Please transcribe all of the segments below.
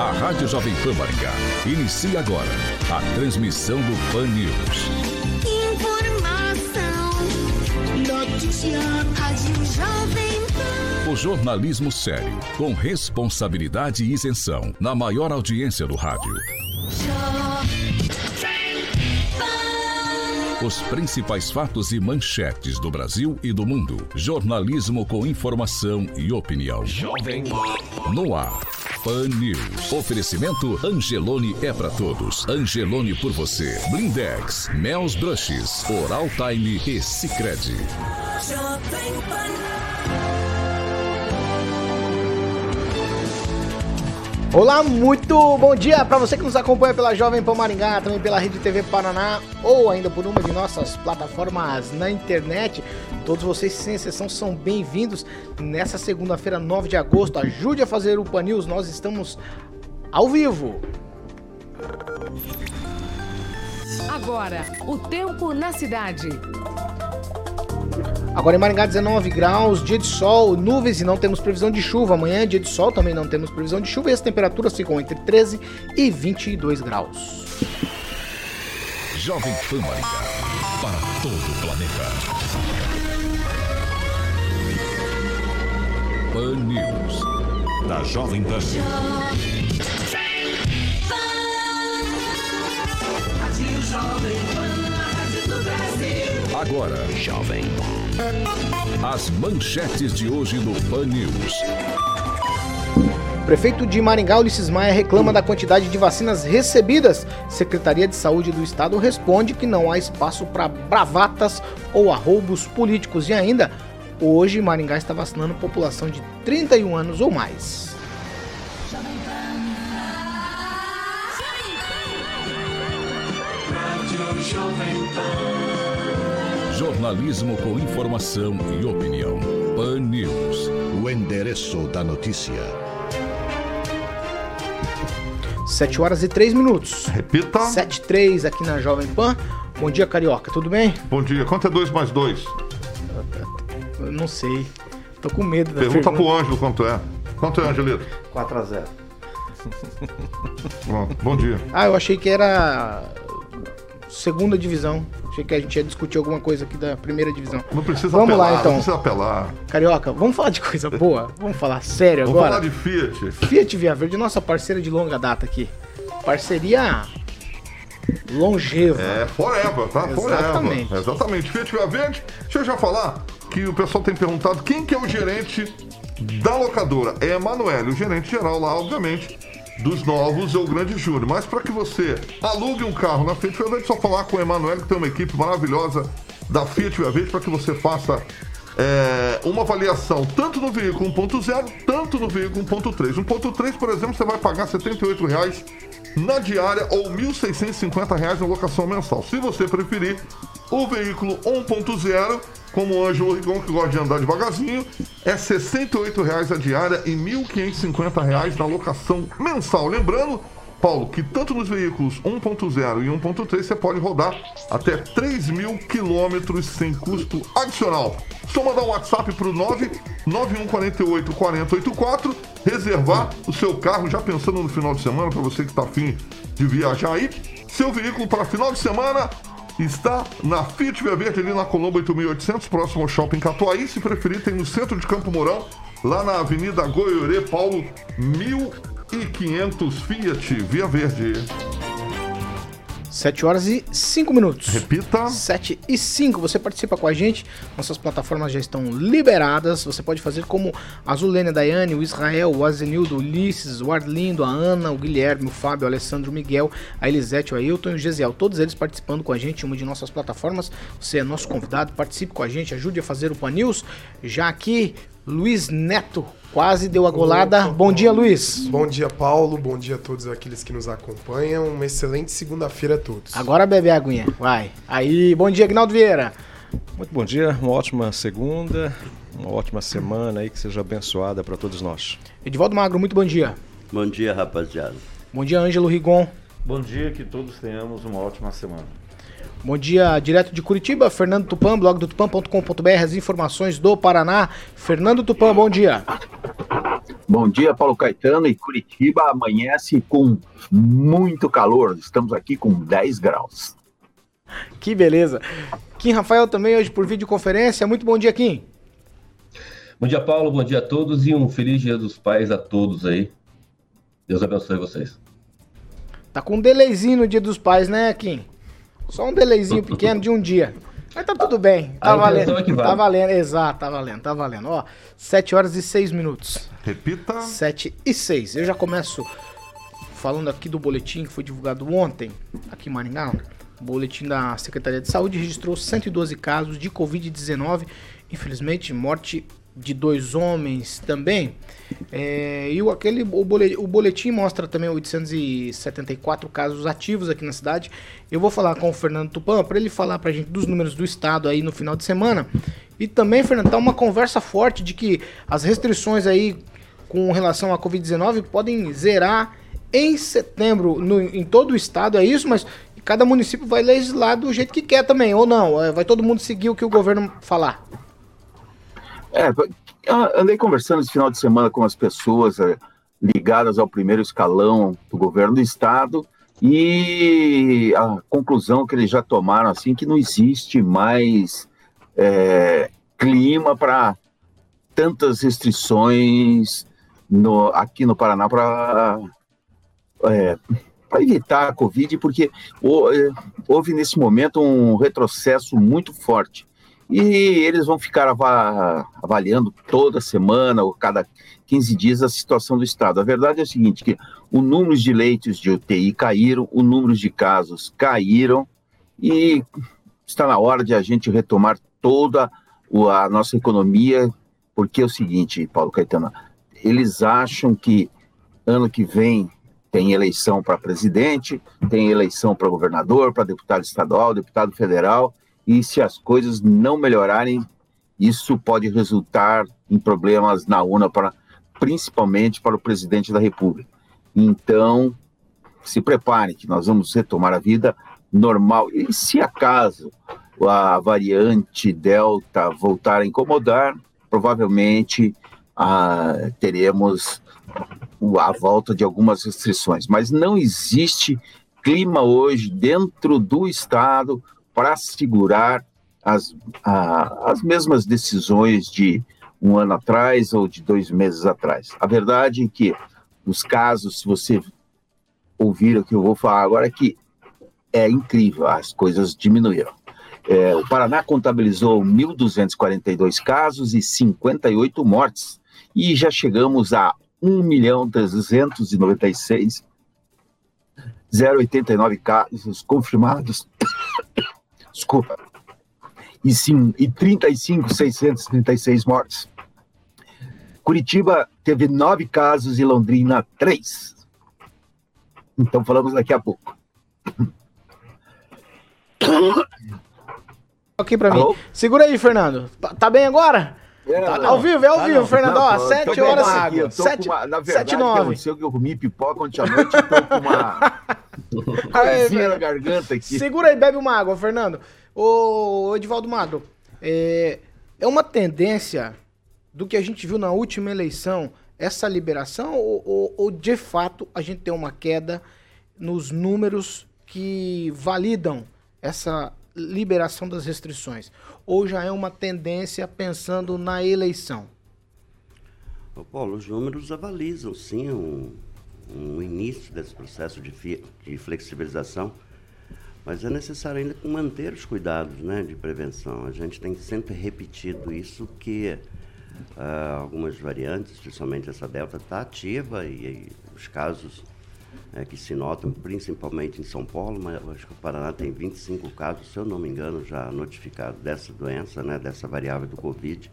A Rádio Jovem Pan Maringá inicia agora a transmissão do Pan News. Notícia, Rádio Jovem Pan. O jornalismo sério, com responsabilidade e isenção, na maior audiência do rádio. Os principais fatos e manchetes do Brasil e do mundo. Jornalismo com informação e opinião. Jovem No ar. Pan News. Oferecimento Angelone é para todos. Angelone por você. Blindex, Mel's Brushes, Oral Time e Sicredi. Olá, muito bom dia para você que nos acompanha pela Jovem Pan Maringá, também pela Rede TV Paraná ou ainda por uma de nossas plataformas na internet. Todos vocês, sem exceção, são bem-vindos nessa segunda-feira, 9 de agosto. Ajude a fazer o Pan News, nós estamos ao vivo. Agora, o tempo na cidade. Agora em Maringá 19 graus, dia de sol, nuvens e não temos previsão de chuva. Amanhã dia de sol, também não temos previsão de chuva e as temperaturas ficam entre 13 e 22 graus. Jovem Pan Maringá, para todo o planeta. Pan News, da Jovem Pan. Jovem Pan. Agora, Jovem as manchetes de hoje no Pan News. Prefeito de Maringá, Ulisses Maia, reclama da quantidade de vacinas recebidas. Secretaria de Saúde do Estado responde que não há espaço para bravatas ou arroubos políticos. E ainda, hoje Maringá está vacinando população de 31 anos ou mais. Jovem Pan. Jornalismo com informação e opinião. Pan News. O endereço da notícia. 7 horas e 3 minutos. Repita. 7 e 3 aqui na Jovem Pan. Bom dia, Carioca. Tudo bem? Bom dia. Quanto é 2 mais 2? Eu não sei. Tô com medo da Pergunta pergunta. pro Ângelo quanto é. Quanto é, Angelito? 4 a 0. Bom, bom dia. Ah, eu achei que era segunda divisão. Achei que a gente ia discutir alguma coisa aqui da primeira divisão. Não precisa vamos apelar, lá, então. não precisa apelar. Carioca, vamos falar de coisa boa? vamos falar sério vamos agora? Vamos falar de Fiat. Fiat Via Verde, nossa parceira de longa data aqui. Parceria longeva. É, forever, tá? Exatamente. Forever. Exatamente. Fiat Via Verde, deixa eu já falar que o pessoal tem perguntado quem que é o gerente da locadora. É Emanuele, o gerente geral lá, obviamente dos novos é o Grande Júnior. Mas para que você alugue um carro na Fiat Via Verde, só falar com o Emanuel, que tem uma equipe maravilhosa da Fiat Via Verde, para que você faça é, uma avaliação tanto no veículo 1.0, tanto no veículo 1.3. 1.3, por exemplo, você vai pagar R$ 78,00 na diária ou R$ 1.650 na locação mensal. Se você preferir, o veículo 1.0 como o Ângelo Rigon, que gosta de andar devagarzinho, é R$ 68,00 a diária e R$ 1.550 na locação mensal. Lembrando, Paulo, que tanto nos veículos 1.0 e 1.3 você pode rodar até 3 mil quilômetros sem custo adicional. Só mandar um WhatsApp para o 99148 4084, reservar o seu carro, já pensando no final de semana, para você que está afim de viajar aí. Seu veículo para final de semana está na Fiat Via Verde, ali na Colombo 8800, próximo ao Shopping Catuaí. Se preferir, tem no centro de Campo Mourão, lá na Avenida Goiorê, Paulo 1500 Fiat Via Verde. 7 horas e 5 minutos. Repita. 7 e 5. Você participa com a gente. Nossas plataformas já estão liberadas. Você pode fazer como a Zulene, a Daiane, o Israel, o Azenildo, o Ulisses, o Arlindo, a Ana, o Guilherme, o Fábio, o Alessandro, o Miguel, a Elisete, o Ailton e o Gesiel. Todos eles participando com a gente em uma de nossas plataformas. Você é nosso convidado. Participe com a gente. Ajude a fazer o Pan News. Já aqui Luiz Neto. Quase deu a golada. Opa, bom dia, Luiz. Bom dia, Paulo. Bom dia a todos aqueles que nos acompanham. Uma excelente segunda-feira a todos. Agora bebe a aguinha. Vai. Aí, bom dia, Agnaldo Vieira. Muito bom dia, uma ótima segunda, uma ótima semana aí, que seja abençoada para todos nós. Edivaldo Magro, muito bom dia. Bom dia, rapaziada. Bom dia, Ângelo Rigon. Bom dia, que todos tenhamos uma ótima semana. Bom dia, direto de Curitiba, Fernando Tupan, blog do tupan.com.br, as informações do Paraná. Fernando Tupan, bom dia. Bom dia, Paulo Caetano. E Curitiba amanhece com muito calor. Estamos aqui com 10 graus. Que beleza. Kim Rafael também hoje por videoconferência. Muito bom dia, Kim. Bom dia, Paulo. Bom dia a todos e um feliz Dia dos Pais a todos aí. Deus abençoe vocês. Tá com um delayzinho no Dia dos Pais, né, Kim? Só um delayzinho pequeno de um dia. Mas tá tudo bem. Tá valendo. É vale. Tá valendo, exato, tá valendo, tá valendo. Ó, 7 horas e 6 minutos. Repita. 7 e 6. Eu já começo falando aqui do boletim que foi divulgado ontem, aqui em Maringá. O boletim da Secretaria de Saúde registrou 112 casos de Covid-19. Infelizmente, morte de dois homens também. É, e o, aquele, o, boletim, o boletim mostra também 874 casos ativos aqui na cidade. Eu vou falar com o Fernando Tupan para ele falar para a gente dos números do estado aí no final de semana. E também, Fernando, tá uma conversa forte de que as restrições aí com relação à Covid-19 podem zerar em setembro no, em todo o estado, é isso, mas cada município vai legislar do jeito que quer também, ou não? É, vai todo mundo seguir o que o governo falar? É, andei conversando esse final de semana com as pessoas é, ligadas ao primeiro escalão do governo do estado e a conclusão que eles já tomaram assim que não existe mais é, clima para tantas restrições no, aqui no Paraná para é, para evitar a Covid, porque é, houve nesse momento um retrocesso muito forte e eles vão ficar avaliando toda semana ou cada 15 dias a situação do Estado. A verdade é o seguinte, que o número de leitos de UTI caíram, o número de casos caíram e está na hora de a gente retomar toda a nossa economia, porque é o seguinte, Paulo Caetano, eles acham que ano que vem tem eleição para presidente, tem eleição para governador, para deputado estadual, deputado federal, e se as coisas não melhorarem, isso pode resultar em problemas na UNA, para, principalmente para o presidente da República. Então, se preparem, que nós vamos retomar a vida normal. E se acaso a variante Delta voltar a incomodar, provavelmente ah, teremos a volta de algumas restrições. Mas não existe clima hoje dentro do Estado para segurar as, a, as mesmas decisões de um ano atrás ou de dois meses atrás. A verdade é que os casos, se você ouvir o que eu vou falar agora, é que é incrível, as coisas diminuíram. É, o Paraná contabilizou 1.242 casos e 58 mortes, e já chegamos a 1 milhão 396 089 casos confirmados desculpa, e, sim, e 35, 636 mortes. Curitiba teve nove casos e Londrina três. Então falamos daqui a pouco. Aqui para mim. Segura aí, Fernando. Tá, tá bem agora? É, tá, ao vivo, é ao tá vivo, não, Fernando. Não, ó, 7 horas. Aqui, sete, uma, na verdade, 7 9. aconteceu que eu comi pipoca ontem à noite e tô com uma coisinha na garganta aqui. Segura aí, bebe uma água, Fernando. Ô, Edivaldo Magro, é, é uma tendência do que a gente viu na última eleição, essa liberação, ou, ou, ou de fato a gente tem uma queda nos números que validam essa liberação das restrições? Ou já é uma tendência pensando na eleição? Paulo, os números avalizam sim um, um início desse processo de, de flexibilização, mas é necessário ainda manter os cuidados né, de prevenção. A gente tem sempre repetido isso que uh, algumas variantes, principalmente essa delta, está ativa e, e os casos é, que se notam, principalmente em São Paulo, mas acho que o Paraná tem 25 casos, se eu não me engano, já notificados dessa doença, né, dessa variável do Covid.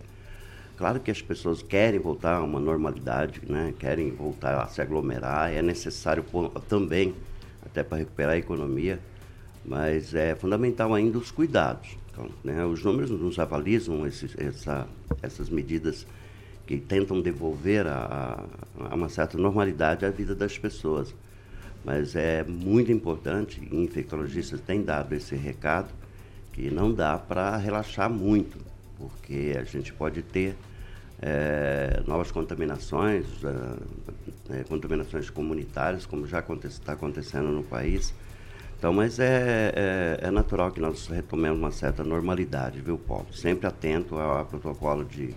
Claro que as pessoas querem voltar a uma normalidade, né? querem voltar a se aglomerar, é necessário também, até para recuperar a economia, mas é fundamental ainda os cuidados. Então, né? Os números nos avalizam esses, essa, essas medidas que tentam devolver a, a, uma certa normalidade à vida das pessoas. Mas é muito importante, e infectologistas têm dado esse recado, que não dá para relaxar muito, porque a gente pode ter é, novas contaminações, é, contaminações comunitárias, como já está aconte acontecendo no país. Então, mas é, é, é, natural que nós retomemos uma certa normalidade, viu, Paulo? Sempre atento ao, protocolo de,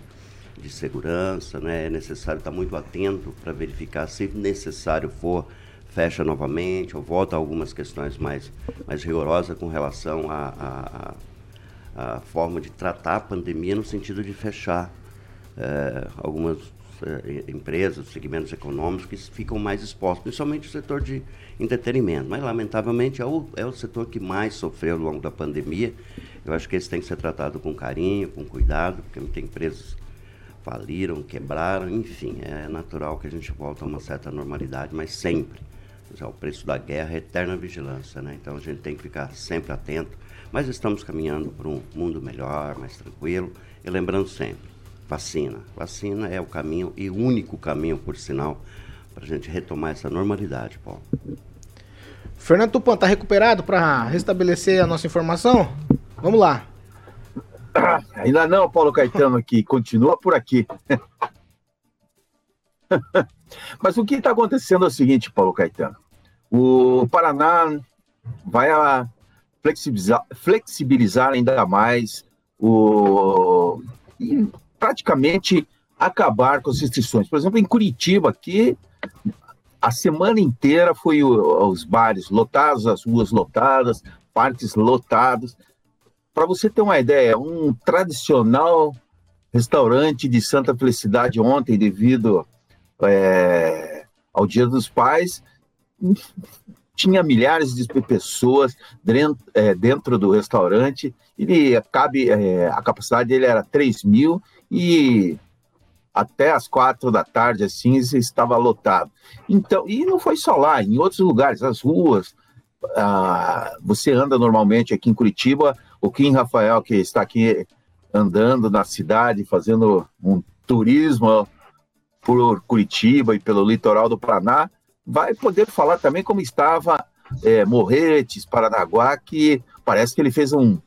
de segurança, né? É necessário estar muito atento para verificar se necessário for, fecha novamente ou volta a algumas questões mais, mais rigorosas com relação à a, a, a, forma de tratar a pandemia no sentido de fechar é, algumas é, empresas, segmentos econômicos que ficam mais expostos, principalmente o setor de entretenimento. Mas, lamentavelmente, é o, é o setor que mais sofreu ao longo da pandemia. Eu acho que esse tem que ser tratado com carinho, com cuidado, porque muitas empresas faliram, quebraram, enfim, é natural que a gente volte a uma certa normalidade, mas sempre. Já o preço da guerra é eterna vigilância, né? Então a gente tem que ficar sempre atento. Mas estamos caminhando para um mundo melhor, mais tranquilo. E lembrando sempre, vacina. Vacina é o caminho e o único caminho, por sinal, para a gente retomar essa normalidade, Paulo. Fernando Tupan, está recuperado para restabelecer a nossa informação? Vamos lá. Ainda não, Paulo Caetano aqui, continua por aqui. Mas o que está acontecendo é o seguinte, Paulo Caetano. O Paraná vai flexibilizar, flexibilizar ainda mais o, praticamente acabar com as restrições. Por exemplo, em Curitiba, aqui, a semana inteira foi os bares lotados, as ruas lotadas, parques lotados. Para você ter uma ideia, um tradicional restaurante de Santa Felicidade ontem, devido é, ao Dia dos Pais, tinha milhares de pessoas dentro, é, dentro do restaurante. Ele cabe, é, a capacidade dele era 3 mil e até as quatro da tarde, assim, estava lotado. Então, e não foi só lá, em outros lugares, as ruas. Ah, você anda normalmente aqui em Curitiba, o Kim Rafael, que está aqui andando na cidade, fazendo um turismo por Curitiba e pelo litoral do Paraná, vai poder falar também como estava é, Morretes, Paranaguá, que parece que ele fez um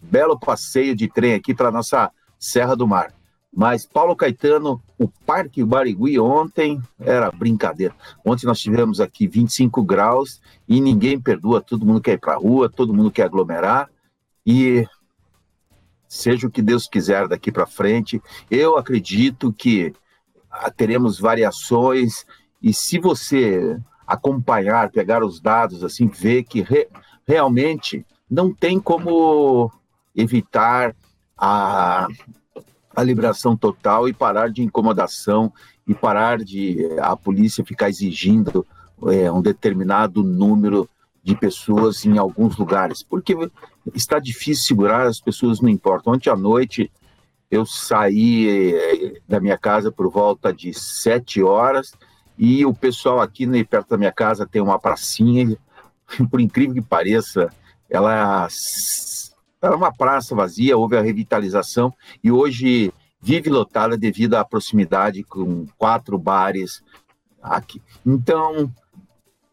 belo passeio de trem aqui para nossa Serra do Mar. Mas Paulo Caetano, o Parque Barigui ontem era brincadeira. Ontem nós tivemos aqui 25 graus e ninguém perdoa, todo mundo quer ir para a rua, todo mundo quer aglomerar e seja o que Deus quiser daqui para frente, eu acredito que ah, teremos variações e se você acompanhar, pegar os dados assim, ver que re, realmente não tem como evitar a a liberação total e parar de incomodação e parar de a polícia ficar exigindo é, um determinado número de pessoas em alguns lugares, porque está difícil segurar, as pessoas não importam. Ontem à noite eu saí é, da minha casa por volta de sete horas e o pessoal aqui né, perto da minha casa tem uma pracinha, por incrível que pareça, ela era uma praça vazia, houve a revitalização e hoje vive lotada devido à proximidade com quatro bares aqui. Então,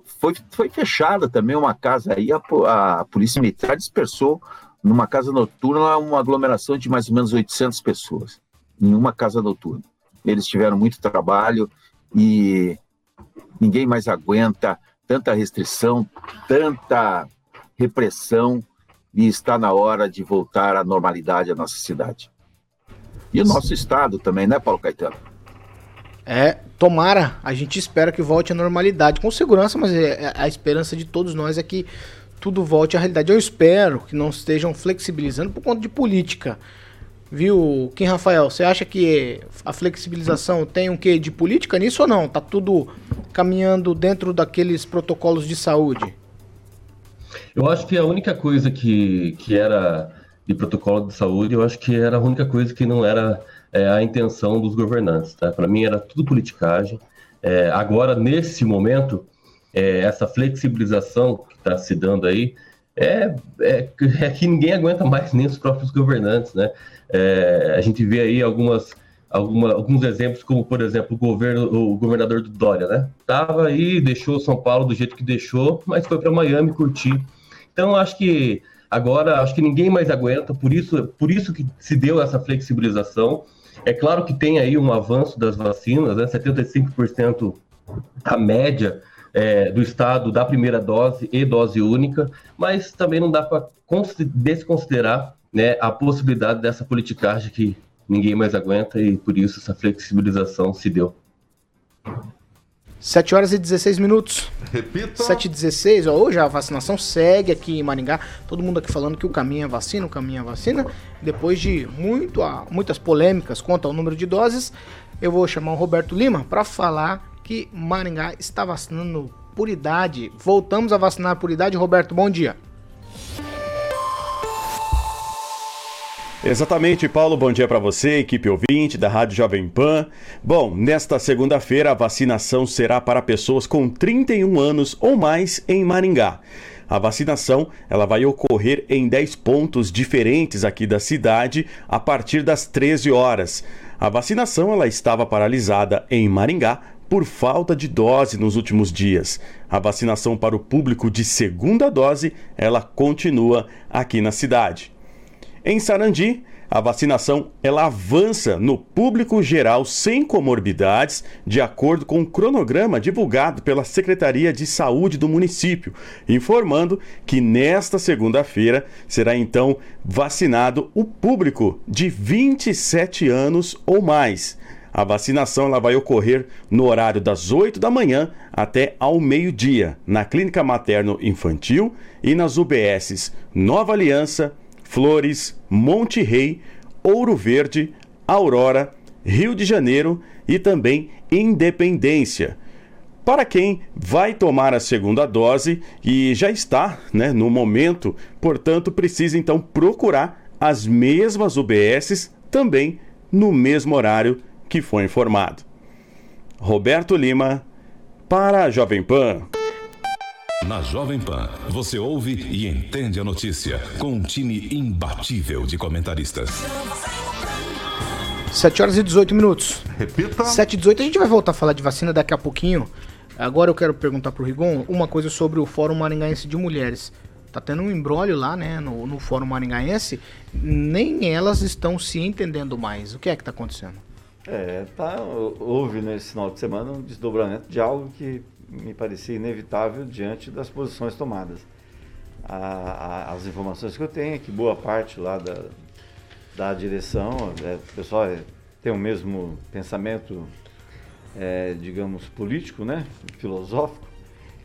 foi, foi fechada também uma casa aí, a, a Polícia Militar dispersou numa casa noturna uma aglomeração de mais ou menos 800 pessoas, em uma casa noturna. Eles tiveram muito trabalho e ninguém mais aguenta tanta restrição, tanta repressão e está na hora de voltar à normalidade a nossa cidade. E o nosso estado também, né, Paulo Caetano? É, tomara, a gente espera que volte à normalidade, com segurança, mas é, é, a esperança de todos nós é que tudo volte à realidade. Eu espero que não estejam flexibilizando por conta de política. Viu, Kim Rafael, você acha que a flexibilização tem um quê de política nisso ou não? Tá tudo caminhando dentro daqueles protocolos de saúde? Eu acho que a única coisa que, que era de protocolo de saúde, eu acho que era a única coisa que não era é, a intenção dos governantes. Tá? Para mim era tudo politicagem. É, agora, nesse momento, é, essa flexibilização que está se dando aí é, é, é, que ninguém aguenta mais, nem os próprios governantes. Né? É, a gente vê aí algumas, alguma, alguns exemplos, como, por exemplo, o, governo, o governador do Dória. Né? Tava aí, deixou São Paulo do jeito que deixou, mas foi para Miami curtir. Então, acho que agora, acho que ninguém mais aguenta, por isso, por isso que se deu essa flexibilização. É claro que tem aí um avanço das vacinas, né? 75% a média é, do estado da primeira dose e dose única, mas também não dá para desconsiderar né, a possibilidade dessa politicagem que ninguém mais aguenta e por isso essa flexibilização se deu. 7 horas e 16 minutos. Repita. 7 e 16, ó, hoje a vacinação segue aqui em Maringá. Todo mundo aqui falando que o caminho é vacina, o caminho é vacina. Depois de muito, muitas polêmicas quanto ao número de doses, eu vou chamar o Roberto Lima para falar que Maringá está vacinando por idade. Voltamos a vacinar por idade. Roberto, bom dia. Exatamente, Paulo. Bom dia para você, equipe ouvinte da Rádio Jovem Pan. Bom, nesta segunda-feira a vacinação será para pessoas com 31 anos ou mais em Maringá. A vacinação ela vai ocorrer em 10 pontos diferentes aqui da cidade a partir das 13 horas. A vacinação ela estava paralisada em Maringá por falta de dose nos últimos dias. A vacinação para o público de segunda dose ela continua aqui na cidade. Em Sarandi, a vacinação ela avança no público geral sem comorbidades, de acordo com o cronograma divulgado pela Secretaria de Saúde do município, informando que nesta segunda-feira será então vacinado o público de 27 anos ou mais. A vacinação ela vai ocorrer no horário das 8 da manhã até ao meio-dia, na Clínica Materno Infantil e nas UBSs Nova Aliança, Flores, Monte Rei, Ouro Verde, Aurora, Rio de Janeiro e também Independência. Para quem vai tomar a segunda dose e já está né, no momento, portanto, precisa então procurar as mesmas UBSs também no mesmo horário que foi informado. Roberto Lima, para a Jovem Pan. Na Jovem Pan, você ouve e entende a notícia com um time imbatível de comentaristas. 7 horas e 18 minutos. Repita. 7 e 18, a gente vai voltar a falar de vacina daqui a pouquinho. Agora eu quero perguntar pro Rigon uma coisa sobre o Fórum Maringaense de Mulheres. Tá tendo um embrólio lá, né, no, no Fórum Maringaense. Nem elas estão se entendendo mais. O que é que tá acontecendo? É, tá, houve nesse final de semana um desdobramento de algo que me parecia inevitável diante das posições tomadas. A, a, as informações que eu tenho é que boa parte lá da, da direção, é, o pessoal é, tem o mesmo pensamento, é, digamos, político, né, filosófico,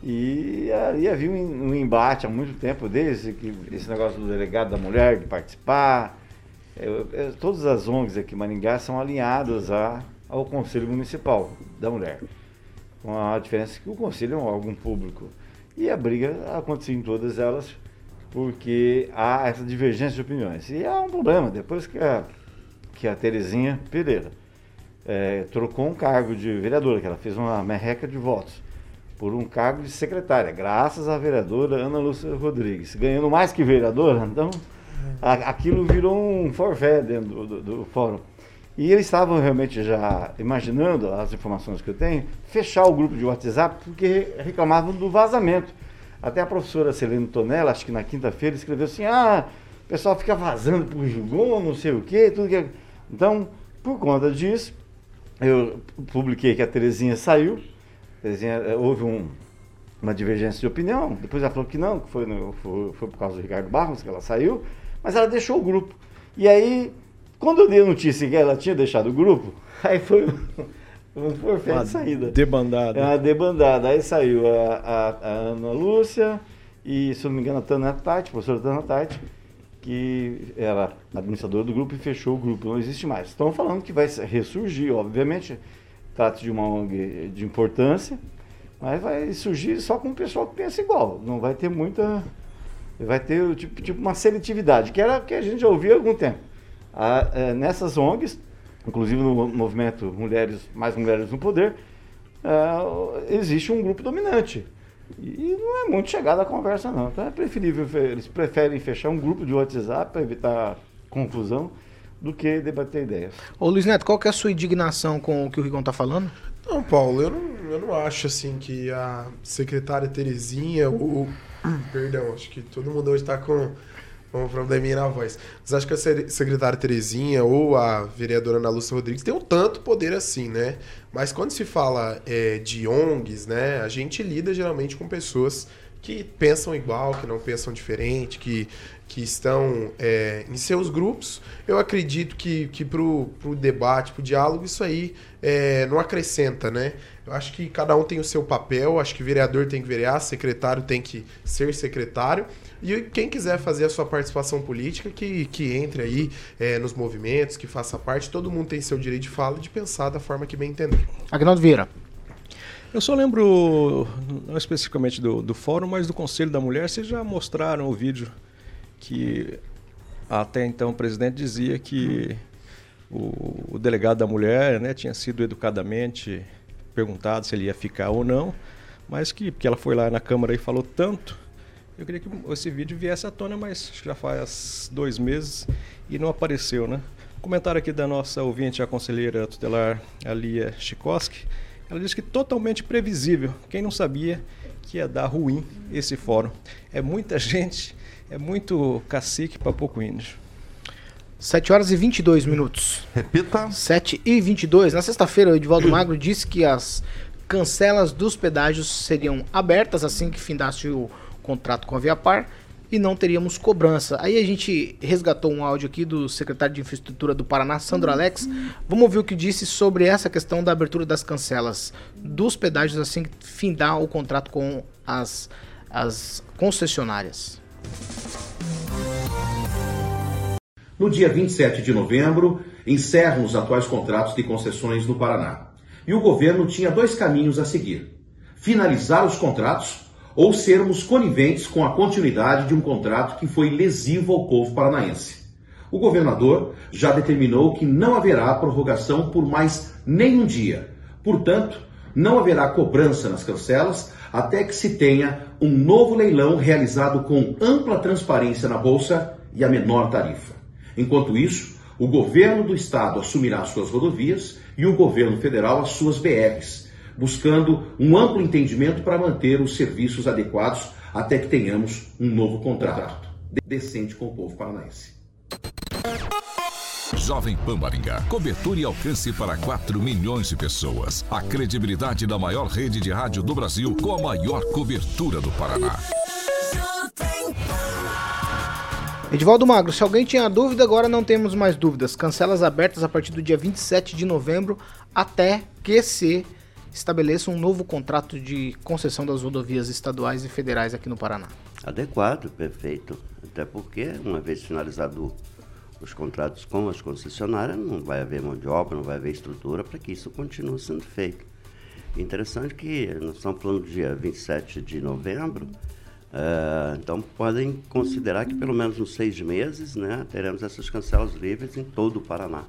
e ali havia um, um, embate há muito tempo desde que esse negócio do delegado da mulher de participar. É, todas as ONGs aqui em Maringá são alinhadas a, ao Conselho Municipal da Mulher com a diferença que o conselho é um órgão público. E a briga acontecia em todas elas porque há essa divergência de opiniões. E há um problema, depois que a, que a Terezinha Pereira é, trocou um cargo de vereadora, que ela fez uma merreca de votos, por um cargo de secretária, graças à vereadora Ana Lúcia Rodrigues, ganhando mais que vereadora, então a, aquilo virou um forfé dentro do, do, do fórum. E eles estavam realmente já imaginando, as informações que eu tenho, fechar o grupo de WhatsApp porque reclamavam do vazamento. Até a professora Celene Tonella, acho que na quinta-feira, escreveu assim: ah, o pessoal fica vazando por Rigon, não sei o quê, tudo que. É. Então, por conta disso, eu publiquei que a Terezinha saiu. Terezinha, eh, houve um, uma divergência de opinião. Depois ela falou que não, que foi, no, foi, foi por causa do Ricardo Barros que ela saiu, mas ela deixou o grupo. E aí quando eu dei a notícia que ela tinha deixado o grupo, aí foi um forfé de saída. Debandada. É uma debandada. Aí saiu a, a, a, Ana Lúcia e, se não me engano, a Tana Tati, a professora Tana Tati, que era administradora do grupo e fechou o grupo, não existe mais. Estão falando que vai ressurgir, obviamente, trata de uma ONG de importância, mas vai surgir só com o pessoal que pensa igual. Não vai ter muita. Vai ter tipo, tipo uma seletividade, que era que a gente já ouvia há algum tempo a, é, nessas ONGs, inclusive no movimento Mulheres Mais Mulheres no Poder, é, existe um grupo dominante. E não é muito chegada a conversa, não. Então é preferível, eles preferem fechar um grupo de WhatsApp para evitar confusão do que debater ideias. Ô Luiz Neto, qual que é a sua indignação com o que o Rigon está falando? Não, Paulo, eu não, eu não acho assim que a secretária Terezinha, o. Perdão, acho que todo mundo hoje está com um probleminha na voz. Mas acho que a secretária Terezinha ou a vereadora Ana Lúcia Rodrigues tem um tanto poder assim, né? Mas quando se fala é, de ONGs, né, a gente lida geralmente com pessoas que pensam igual, que não pensam diferente, que, que estão é, em seus grupos. Eu acredito que, que para o debate, para o diálogo, isso aí é, não acrescenta, né? Eu acho que cada um tem o seu papel, acho que vereador tem que verear, secretário tem que ser secretário. E quem quiser fazer a sua participação política, que, que entre aí é, nos movimentos, que faça parte. Todo mundo tem seu direito de fala e de pensar da forma que bem entender. Agnaldo Vieira. Eu só lembro, não especificamente do, do fórum, mas do Conselho da Mulher, vocês já mostraram o vídeo que até então o presidente dizia que o, o delegado da mulher né, tinha sido educadamente perguntado se ele ia ficar ou não, mas que porque ela foi lá na Câmara e falou tanto, eu queria que esse vídeo viesse à tona, mas já faz dois meses e não apareceu, né? Comentário aqui da nossa ouvinte, a conselheira tutelar Alia Chikoski. Ela disse que totalmente previsível. Quem não sabia que ia dar ruim esse fórum. É muita gente, é muito cacique para pouco índio. 7 horas e 22 minutos. Repita. 7 e 22. Na sexta-feira, o Edivaldo Magro disse que as cancelas dos pedágios seriam abertas assim que findasse o contrato com a Viapar e não teríamos cobrança. Aí a gente resgatou um áudio aqui do secretário de Infraestrutura do Paraná, Sandro Alex. Vamos ouvir o que disse sobre essa questão da abertura das cancelas dos pedágios assim que findar o contrato com as, as concessionárias. No dia 27 de novembro, encerram os atuais contratos de concessões no Paraná. E o governo tinha dois caminhos a seguir: finalizar os contratos ou sermos coniventes com a continuidade de um contrato que foi lesivo ao povo paranaense. O governador já determinou que não haverá prorrogação por mais nenhum dia. Portanto, não haverá cobrança nas cancelas até que se tenha um novo leilão realizado com ampla transparência na bolsa e a menor tarifa. Enquanto isso, o governo do estado assumirá suas rodovias e o governo federal as suas BRs, buscando um amplo entendimento para manter os serviços adequados até que tenhamos um novo contrato decente com o povo paranaense. Jovem Pan Maringá. Cobertura e alcance para 4 milhões de pessoas. A credibilidade da maior rede de rádio do Brasil com a maior cobertura do Paraná. Edivaldo Magro, se alguém tinha dúvida, agora não temos mais dúvidas. Cancelas abertas a partir do dia 27 de novembro até que se estabeleça um novo contrato de concessão das rodovias estaduais e federais aqui no Paraná. Adequado, perfeito. Até porque, uma vez finalizado os contratos com as concessionárias, não vai haver mão de obra, não vai haver estrutura para que isso continue sendo feito. Interessante que nós estamos falando do dia 27 de novembro, uh, então podem considerar que pelo menos nos seis meses né, teremos essas cancelas livres em todo o Paraná.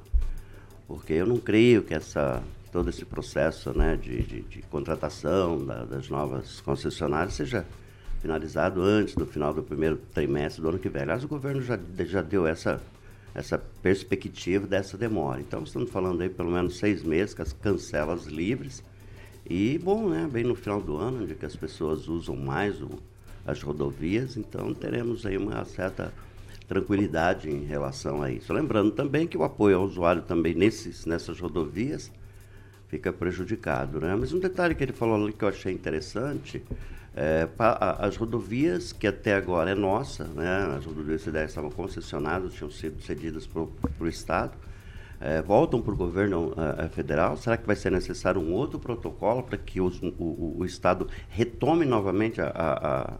Porque eu não creio que essa todo esse processo né, de, de, de contratação da, das novas concessionárias seja finalizado antes do final do primeiro trimestre do ano que vem. Aliás, o governo já, já deu essa, essa perspectiva dessa demora. Então, estamos falando aí pelo menos seis meses com as cancelas livres. E, bom, né, bem no final do ano, onde as pessoas usam mais o, as rodovias, então teremos aí uma certa tranquilidade em relação a isso. Lembrando também que o apoio ao usuário também nesses, nessas rodovias fica prejudicado. Né? Mas um detalhe que ele falou ali que eu achei interessante, é, as rodovias que até agora é nossa, né? as rodovias federais estavam concessionadas, tinham sido cedidas para o Estado, é, voltam para o governo uh, federal? Será que vai ser necessário um outro protocolo para que os, o, o, Estado retome novamente a, a, a,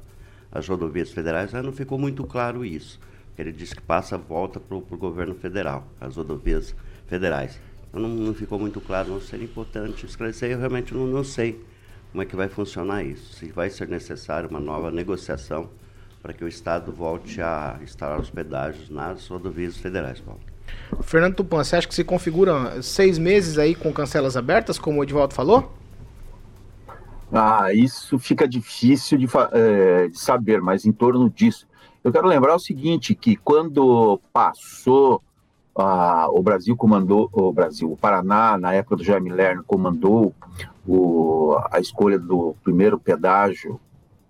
as rodovias federais? Ah, não ficou muito claro isso. Ele disse que passa, volta para o governo federal, as rodovias federais não, não ficou muito claro, não seria importante esclarecer. Eu realmente não, não sei como é que vai funcionar isso. Se vai ser necessário uma nova negociação para que o Estado volte a instalar os pedágios nas rodovias federais, Paulo. Fernando Tupan, você acha que se configura seis meses aí com cancelas abertas, como o Edvaldo falou? Ah, isso fica difícil de, é, de, saber, mas em torno disso. Eu quero lembrar o seguinte, que quando passou, ah, o Brasil comandou, o Brasil, o Paraná, na época do Jaime Lerner, comandou o, a escolha do primeiro pedágio,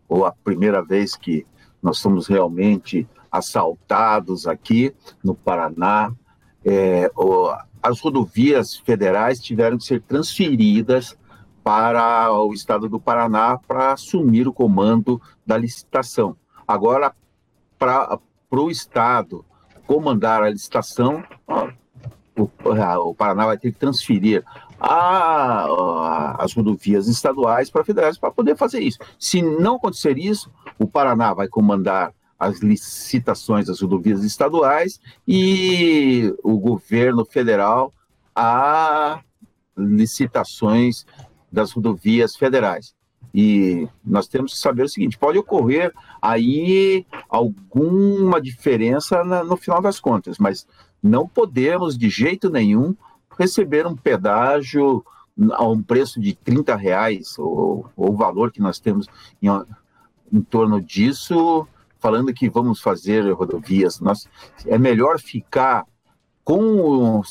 ou a primeira vez que nós somos realmente assaltados aqui no Paraná, é, o, as rodovias federais tiveram que ser transferidas para o estado do Paraná para assumir o comando da licitação. Agora, para o estado comandar a licitação, ó, o, o, Paraná vai ter que transferir a, a, as rodovias estaduais para federais para poder fazer isso. Se não acontecer isso, o Paraná vai comandar as licitações das rodovias estaduais e o governo federal a licitações das rodovias federais. E nós temos que saber o seguinte: pode ocorrer aí alguma diferença na, no final das contas, mas não podemos de jeito nenhum receber um pedágio a um preço de 30 reais, ou, ou o valor que nós temos em, em torno disso, falando que vamos fazer rodovias. Nós, é melhor ficar com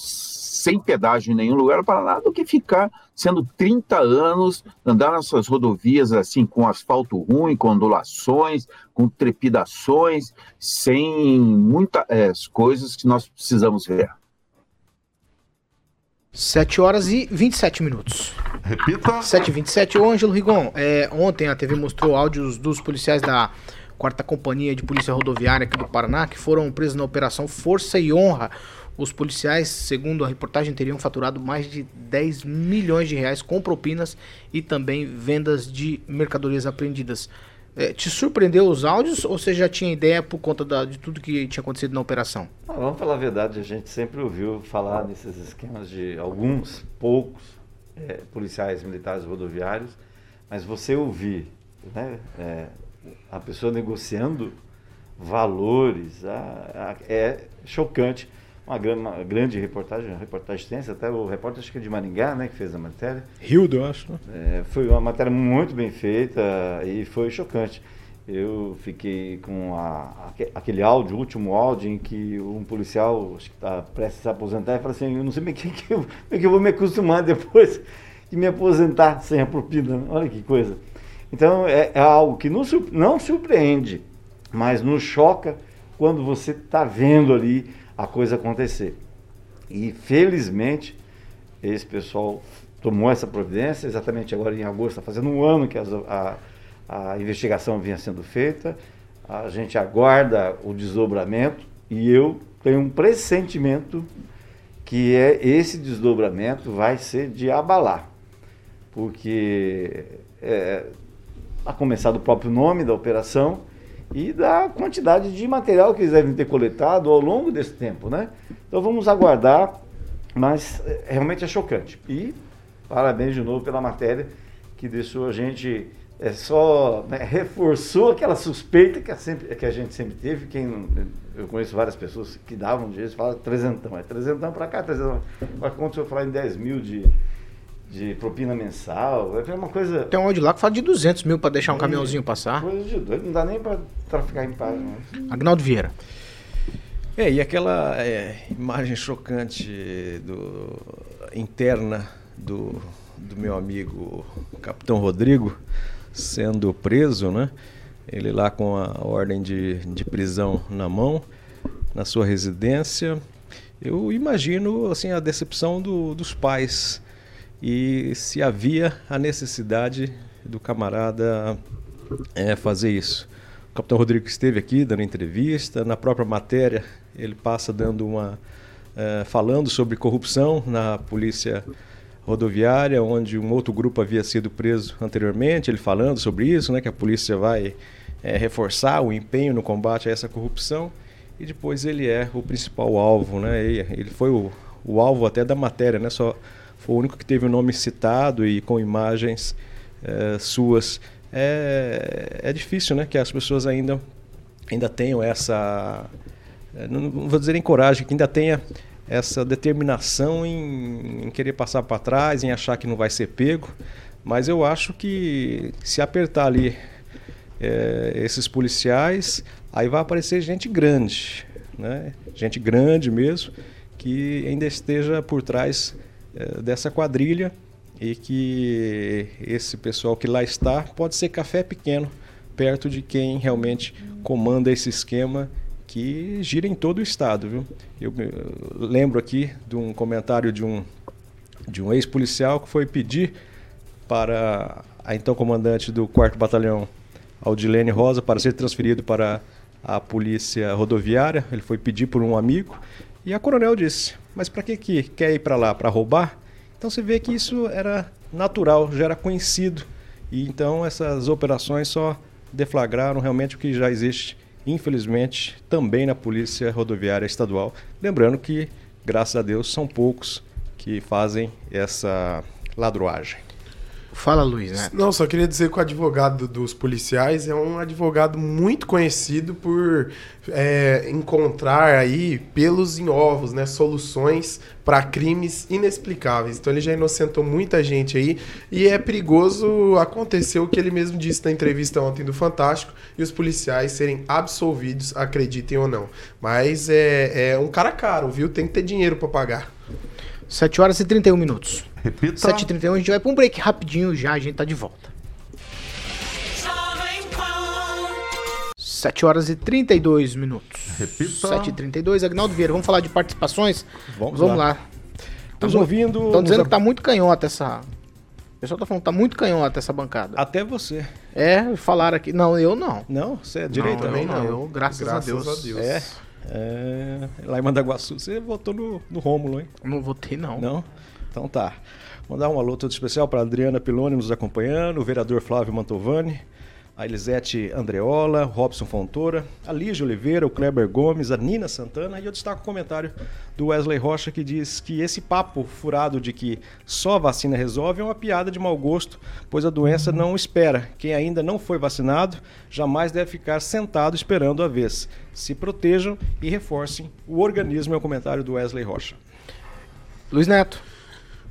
sem pedágio em nenhum lugar do Paraná do que ficar sendo 30 anos andar nessas rodovias assim com asfalto ruim, com ondulações, com trepidações, sem muitas é, coisas que nós precisamos ver. 7 horas e 27 minutos. Repita. 7 e 27. Ô, Ângelo Rigon, é, ontem a TV mostrou áudios dos policiais da quarta companhia de polícia rodoviária aqui do Paraná que foram presos na operação Força e Honra os policiais, segundo a reportagem, teriam faturado mais de 10 milhões de reais com propinas e também vendas de mercadorias apreendidas. É, te surpreendeu os áudios ou você já tinha ideia por conta da, de tudo que tinha acontecido na operação? Ah, vamos falar a verdade, a gente sempre ouviu falar desses esquemas de alguns, poucos é, policiais militares rodoviários, mas você ouvir né, é, a pessoa negociando valores a, a, é chocante uma grande, uma grande reportagem, uma reportagem extensa, até o repórter acho que é de Maringá, né, que fez a matéria. Hildo, eu acho. Né? É, foi uma matéria muito bem feita e foi chocante. Eu fiquei com a, aquele áudio, o último áudio, em que um policial acho que está prestes a se aposentar e fala assim, eu não sei bem que, que, eu, que eu vou me acostumar depois de me aposentar sem a propina. Olha que coisa. Então é, é algo que não, não surpreende, mas nos choca quando você está vendo ali a coisa acontecer. E felizmente esse pessoal tomou essa providência, exatamente agora em agosto, está fazendo um ano que a, a investigação vinha sendo feita, a gente aguarda o desdobramento e eu tenho um pressentimento que é esse desdobramento vai ser de abalar, porque é, a começar do próprio nome da operação, e da quantidade de material que eles devem ter coletado ao longo desse tempo, né? Então vamos aguardar, mas é, realmente é chocante. E parabéns de novo pela matéria que deixou a gente é só né, reforçou aquela suspeita que a, sempre, que a gente sempre teve. Quem eu conheço várias pessoas que davam jeito, fala trezentão, é trezentão para cá, trezentão. Agora quando eu falar em 10 mil de de propina mensal. É uma coisa. Tem um áudio lá que fala de 200 mil para deixar um é, caminhãozinho passar. Coisa de doido, não dá nem para traficar em paz. Agnaldo Vieira. É, e aquela é, imagem chocante do, interna do, do meu amigo Capitão Rodrigo sendo preso, né? Ele lá com a ordem de, de prisão na mão, na sua residência. Eu imagino assim a decepção do, dos pais e se havia a necessidade do camarada é, fazer isso. O capitão Rodrigo esteve aqui dando entrevista, na própria matéria ele passa dando uma é, falando sobre corrupção na polícia rodoviária, onde um outro grupo havia sido preso anteriormente, ele falando sobre isso, né, que a polícia vai é, reforçar o empenho no combate a essa corrupção e depois ele é o principal alvo, né? Ele foi o, o alvo até da matéria, né? Só foi o único que teve o nome citado e com imagens é, suas. É, é difícil, né? Que as pessoas ainda, ainda tenham essa. Eh, não vou dizer em coragem, que ainda tenha essa determinação em, em querer passar para trás, em achar que não vai ser pego. Mas eu acho que se apertar ali é, esses policiais, aí vai aparecer gente grande, né? gente grande mesmo, que ainda esteja por trás dessa quadrilha e que esse pessoal que lá está pode ser café pequeno perto de quem realmente comanda esse esquema que gira em todo o estado, viu? Eu, eu lembro aqui de um comentário de um de um ex-policial que foi pedir para a então comandante do 4 Batalhão, Aldilene Rosa, para ser transferido para a polícia rodoviária. Ele foi pedir por um amigo e a coronel disse: Mas para que, que quer ir para lá? Para roubar? Então você vê que isso era natural, já era conhecido. E então essas operações só deflagraram realmente o que já existe, infelizmente, também na Polícia Rodoviária Estadual. Lembrando que, graças a Deus, são poucos que fazem essa ladroagem. Fala, Luiz, né? Não, só queria dizer que o advogado dos policiais é um advogado muito conhecido por é, encontrar aí pelos em ovos, né? Soluções para crimes inexplicáveis. Então ele já inocentou muita gente aí e é perigoso acontecer o que ele mesmo disse na entrevista ontem do Fantástico e os policiais serem absolvidos, acreditem ou não. Mas é, é um cara caro, viu? Tem que ter dinheiro para pagar. 7 horas e 31 minutos. Repita. 7h31, a gente vai para um break rapidinho já, a gente tá de volta. 7 horas e 32 minutos. Repita. 7h32, Agnaldo Vieira, vamos falar de participações? Vamos Vamos lá. lá. Estamos ouvindo. Estão dizendo a- que tá muito canhota essa. O pessoal tá falando que tá muito canhota essa bancada. Até você. É, falaram aqui. Não, eu não. Não? Você é direito? também não. Eu, graças, Graças a Deus. a Deus. É. É, lá em Mandaguaçu, você votou no, no Rômulo, hein? Não votei, não. Não? Então tá. Mandar um alô todo especial para Adriana Piloni nos acompanhando, o vereador Flávio Mantovani, a Elisete Andreola, Robson Fontoura, a Lígia Oliveira, o Kleber Gomes, a Nina Santana e eu destaco o comentário do Wesley Rocha que diz que esse papo furado de que só a vacina resolve é uma piada de mau gosto, pois a doença não espera. Quem ainda não foi vacinado jamais deve ficar sentado esperando a vez. Se protejam e reforcem o organismo, é o comentário do Wesley Rocha. Luiz Neto.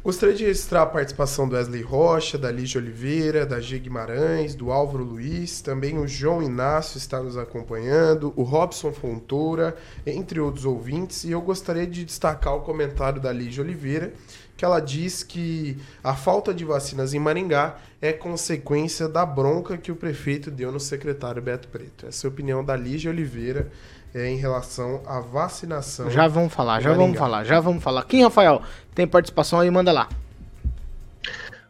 Gostaria de registrar a participação do Wesley Rocha, da Lígia Oliveira, da G Guimarães, do Álvaro Luiz, também o João Inácio está nos acompanhando, o Robson Fontoura, entre outros ouvintes, e eu gostaria de destacar o comentário da Lígia Oliveira, que ela diz que a falta de vacinas em Maringá é consequência da bronca que o prefeito deu no secretário Beto Preto. Essa é a opinião da Lígia Oliveira é, em relação à vacinação. Já vamos falar, já vamos falar, já vamos falar. Quem, Rafael, tem participação aí, manda lá.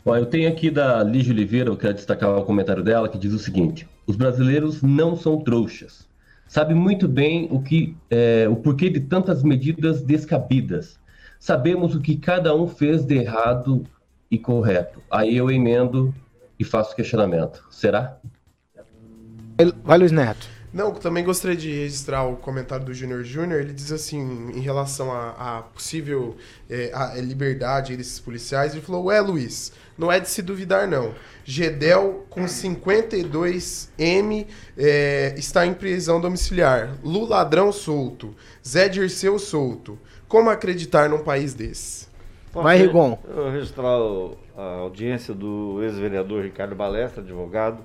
Ó, eu tenho aqui da Lígia Oliveira, eu quero destacar o comentário dela, que diz o seguinte: os brasileiros não são trouxas. Sabe muito bem o que é, o porquê de tantas medidas descabidas. Sabemos o que cada um fez de errado e correto. Aí eu emendo e faço questionamento. Será? Vai, Luiz Neto. Não, também gostaria de registrar o comentário do Júnior Júnior. Ele diz assim, em relação à possível é, à liberdade desses policiais, ele falou: Ué, Luiz, não é de se duvidar, não. Gedel, com 52M, é, está em prisão domiciliar. Lu ladrão solto. Zé Dirceu solto. Como acreditar num país desse? Vai, Rigon. Eu registrar a audiência do ex-vereador Ricardo Balestra, advogado,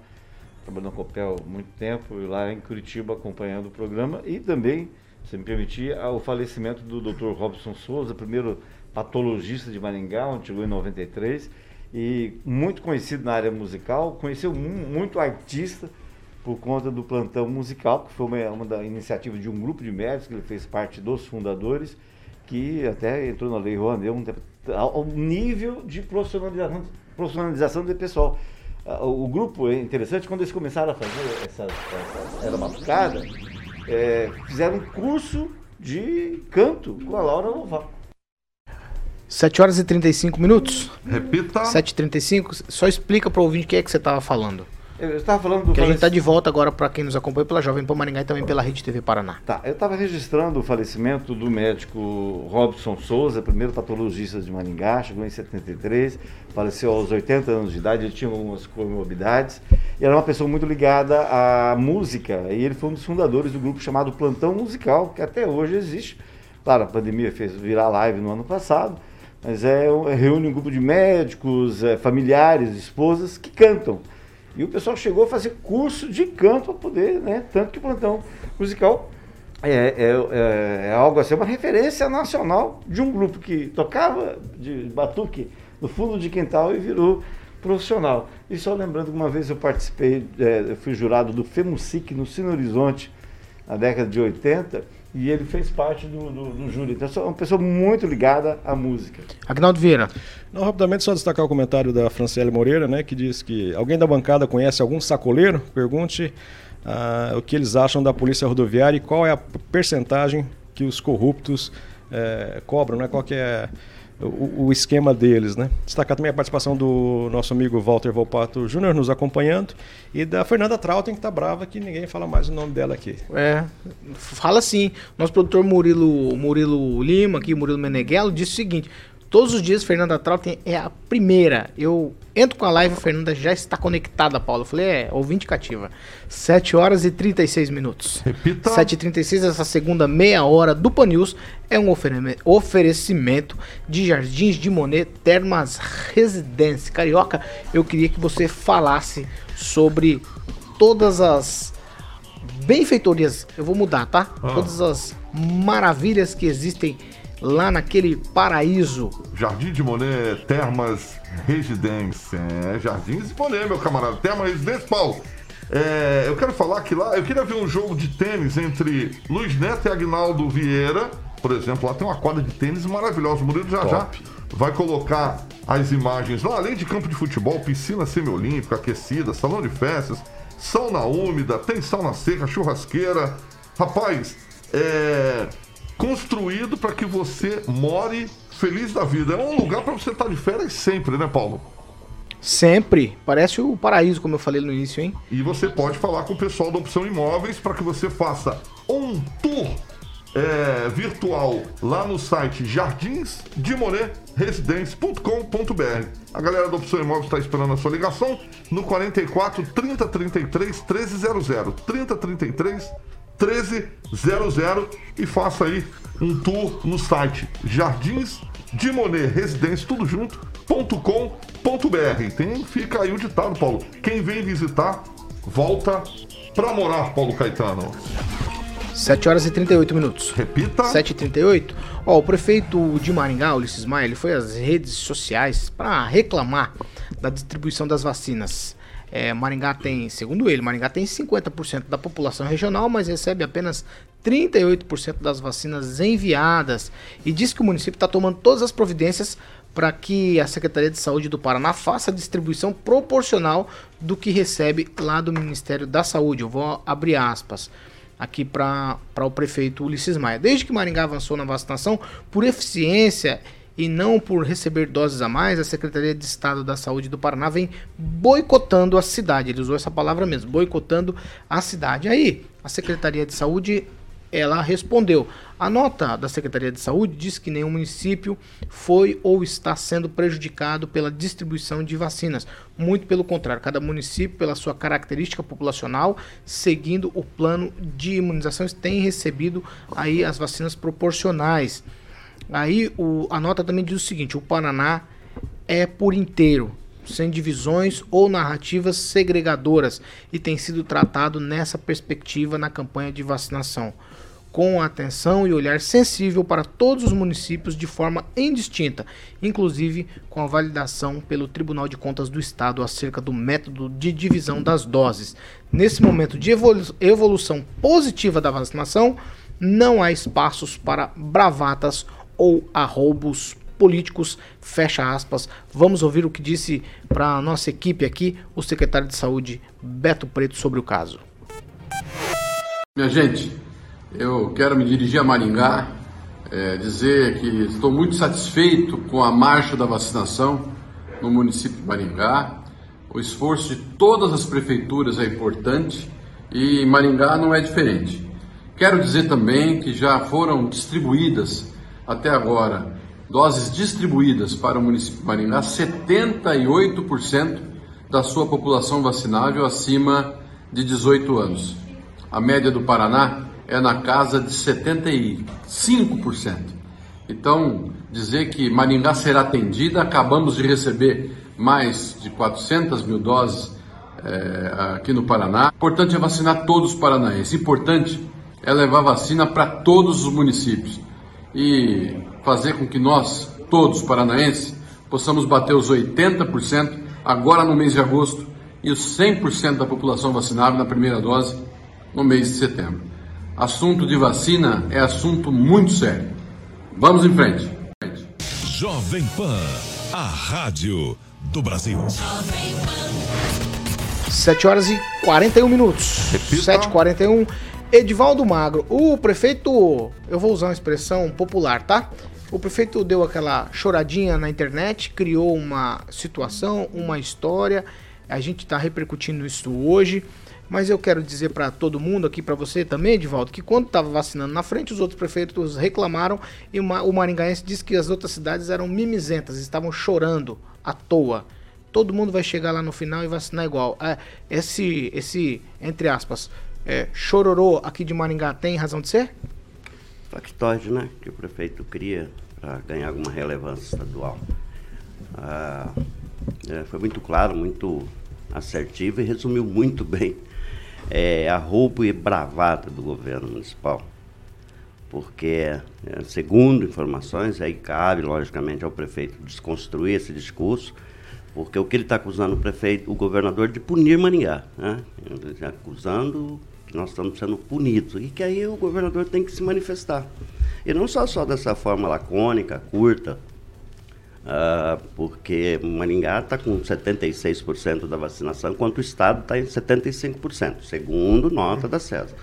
trabalhou no Copel há muito tempo, lá em Curitiba acompanhando o programa, e também, se me permitir, a- o falecimento do Dr. Robson Souza, primeiro patologista de Maringá, onde chegou em 93, e muito conhecido na área musical, conheceu mu- muito artista por conta do plantão musical, que foi uma, uma da iniciativa de um grupo de médicos, que ele fez parte dos fundadores, que até entrou na Lei Rouanet um tempo, ao nível de profissionalização, profissionalização do pessoal. O, o grupo é interessante, quando eles começaram a fazer essa, essa era batucada, é, fizeram um curso de canto com a Laura Lovato. 7 horas e 35 minutos. Repita. 7h35. Só explica pro ouvinte o que é que você tava falando. Eu estava falando do Que a gente falec- tá de volta agora pra quem nos acompanha pela Jovem Pan Maringá e também pela Rede TV Paraná. Tá, eu estava registrando o falecimento do médico Robson Souza, primeiro patologista de Maringá, chegou em 73, faleceu aos 80 anos de idade, ele tinha algumas comorbidades, e era uma pessoa muito ligada à música, e ele foi um dos fundadores do grupo chamado Plantão Musical, que até hoje existe, Claro, a pandemia fez virar live no ano passado, mas é, é reúne um grupo de médicos, é, familiares, esposas que cantam. E o pessoal chegou a fazer curso de canto para poder, né? Tanto que o plantão musical é, é, é, é, algo assim, uma referência nacional de um grupo que tocava de batuque no fundo de quintal e virou profissional. E só lembrando que uma vez eu participei, é, eu fui jurado do FEMUSIC no Sino Horizonte, na década de 80, e ele fez parte do, do, do júri. Então, sou uma pessoa muito ligada à música. Agnaldo Vieira. Não, rapidamente, só destacar o comentário da Franciele Moreira, né, que diz que alguém da bancada conhece algum sacoleiro? Pergunte uh, o que eles acham da polícia rodoviária e qual é a percentagem que os corruptos uh, cobram, né? Qual que é o, o, esquema deles, né? Destacar também a participação do nosso amigo Walter Volpato Júnior nos acompanhando e da Fernanda Trautem, que tá brava que ninguém fala mais o nome dela aqui. É, fala sim. Nosso produtor Murilo, Murilo Lima, aqui, Murilo Meneghello, disse o seguinte: Todos os dias, Fernanda Trautem é a primeira. Eu entro com a live, a Fernanda já está conectada, Paulo. Eu falei, é, ouvinte cativa. 7 horas e 36 minutos. Repita. 7h36, essa segunda meia hora do Pan News é um oferecimento de Jardins de Monet Termas Residência. Carioca, eu queria que você falasse sobre todas as benfeitorias. Eu vou mudar, tá? Ah. Todas as maravilhas que existem lá naquele paraíso. Jardim de Monet, Termas Residência. É, Jardins de Monet, meu camarada. Termas Residência, Paulo. É, eu quero falar que lá, eu queria ver um jogo de tênis entre Luiz Neto e Agnaldo Vieira. Por exemplo, lá tem uma quadra de tênis maravilhosa. O Murilo já Top. já vai colocar as imagens lá, além de campo de futebol, piscina semiolímpica, aquecida, salão de festas, sauna úmida, tem sauna seca, churrasqueira. Rapaz, é, construído para que você more feliz da vida. É um lugar para você estar de férias sempre, né, Paulo? Sempre. Parece o paraíso, como eu falei no início, hein? E você pode falar com o pessoal da Opção Imóveis para que você faça um tour é, virtual lá no site jardinsdemoneresidência.com.br. A galera da Opção Imóveis está esperando a sua ligação no 44 30 33 1300. 30 33 1300 e faça aí um tour no site Jardins de Monet Residência, tudo junto, .com.br. Tem, fica aí o ditado, Paulo. Quem vem visitar, volta pra morar, Paulo Caetano. 7 horas e 38 minutos. Repita. 7 e 38. Ó, o prefeito de Maringá, Ulisses Maia, ele foi às redes sociais para reclamar da distribuição das vacinas. É, Maringá tem, segundo ele, Maringá tem 50% da população regional, mas recebe apenas 38% das vacinas enviadas. E diz que o município está tomando todas as providências para que a Secretaria de Saúde do Paraná faça a distribuição proporcional do que recebe lá do Ministério da Saúde. Eu vou abrir aspas aqui para o prefeito Ulisses Maia. Desde que Maringá avançou na vacinação, por eficiência e não por receber doses a mais, a Secretaria de Estado da Saúde do Paraná vem boicotando a cidade. Ele usou essa palavra mesmo, boicotando a cidade. Aí, a Secretaria de Saúde ela respondeu. A nota da Secretaria de Saúde diz que nenhum município foi ou está sendo prejudicado pela distribuição de vacinas. Muito pelo contrário, cada município, pela sua característica populacional, seguindo o plano de imunizações, tem recebido aí as vacinas proporcionais. Aí o, a nota também diz o seguinte: o Paraná é por inteiro, sem divisões ou narrativas segregadoras, e tem sido tratado nessa perspectiva na campanha de vacinação, com atenção e olhar sensível para todos os municípios de forma indistinta, inclusive com a validação pelo Tribunal de Contas do Estado acerca do método de divisão das doses. Nesse momento de evolu evolução positiva da vacinação, não há espaços para bravatas ou a roubos políticos, fecha aspas. Vamos ouvir o que disse para a nossa equipe aqui o secretário de Saúde, Beto Preto, sobre o caso. Minha gente, eu quero me dirigir a Maringá, é, dizer que estou muito satisfeito com a marcha da vacinação no município de Maringá. O esforço de todas as prefeituras é importante e Maringá não é diferente. Quero dizer também que já foram distribuídas até agora, doses distribuídas para o município de Maringá, 78% da sua população vacinável acima de 18 anos. A média do Paraná é na casa de 75%. Então, dizer que Maringá será atendida, acabamos de receber mais de 400 mil doses é, aqui no Paraná. Importante é vacinar todos os paranaenses. Importante é levar vacina para todos os municípios e fazer com que nós, todos paranaenses, possamos bater os 80% agora no mês de agosto e os 100% da população vacinável na primeira dose no mês de setembro. Assunto de vacina é assunto muito sério. Vamos em frente. Jovem Pan, a rádio do Brasil. 7 horas e 41 minutos. 7 e 41 Edivaldo Magro, o prefeito, eu vou usar uma expressão popular, tá? O prefeito deu aquela choradinha na internet, criou uma situação, uma história. A gente está repercutindo isso hoje. Mas eu quero dizer para todo mundo aqui, para você também, Edivaldo, que quando estava vacinando na frente, os outros prefeitos reclamaram e o maringaense disse que as outras cidades eram mimizentas, estavam chorando à toa. Todo mundo vai chegar lá no final e vacinar igual. É, esse, esse, entre aspas, é, chororô aqui de Maringá tem razão de ser? Factoide, né? Que o prefeito cria para ganhar alguma relevância estadual. Ah, é, foi muito claro, muito assertivo e resumiu muito bem é, a roubo e bravata do governo municipal. Porque, é, segundo informações, aí cabe, logicamente, ao prefeito desconstruir esse discurso, porque o que ele está acusando o prefeito, o governador, de punir Maringá. Né? Ele está acusando nós estamos sendo punidos. E que aí o governador tem que se manifestar. E não só, só dessa forma lacônica, curta, uh, porque Maringá está com 76% da vacinação, enquanto o Estado está em 75%, segundo nota da CESA.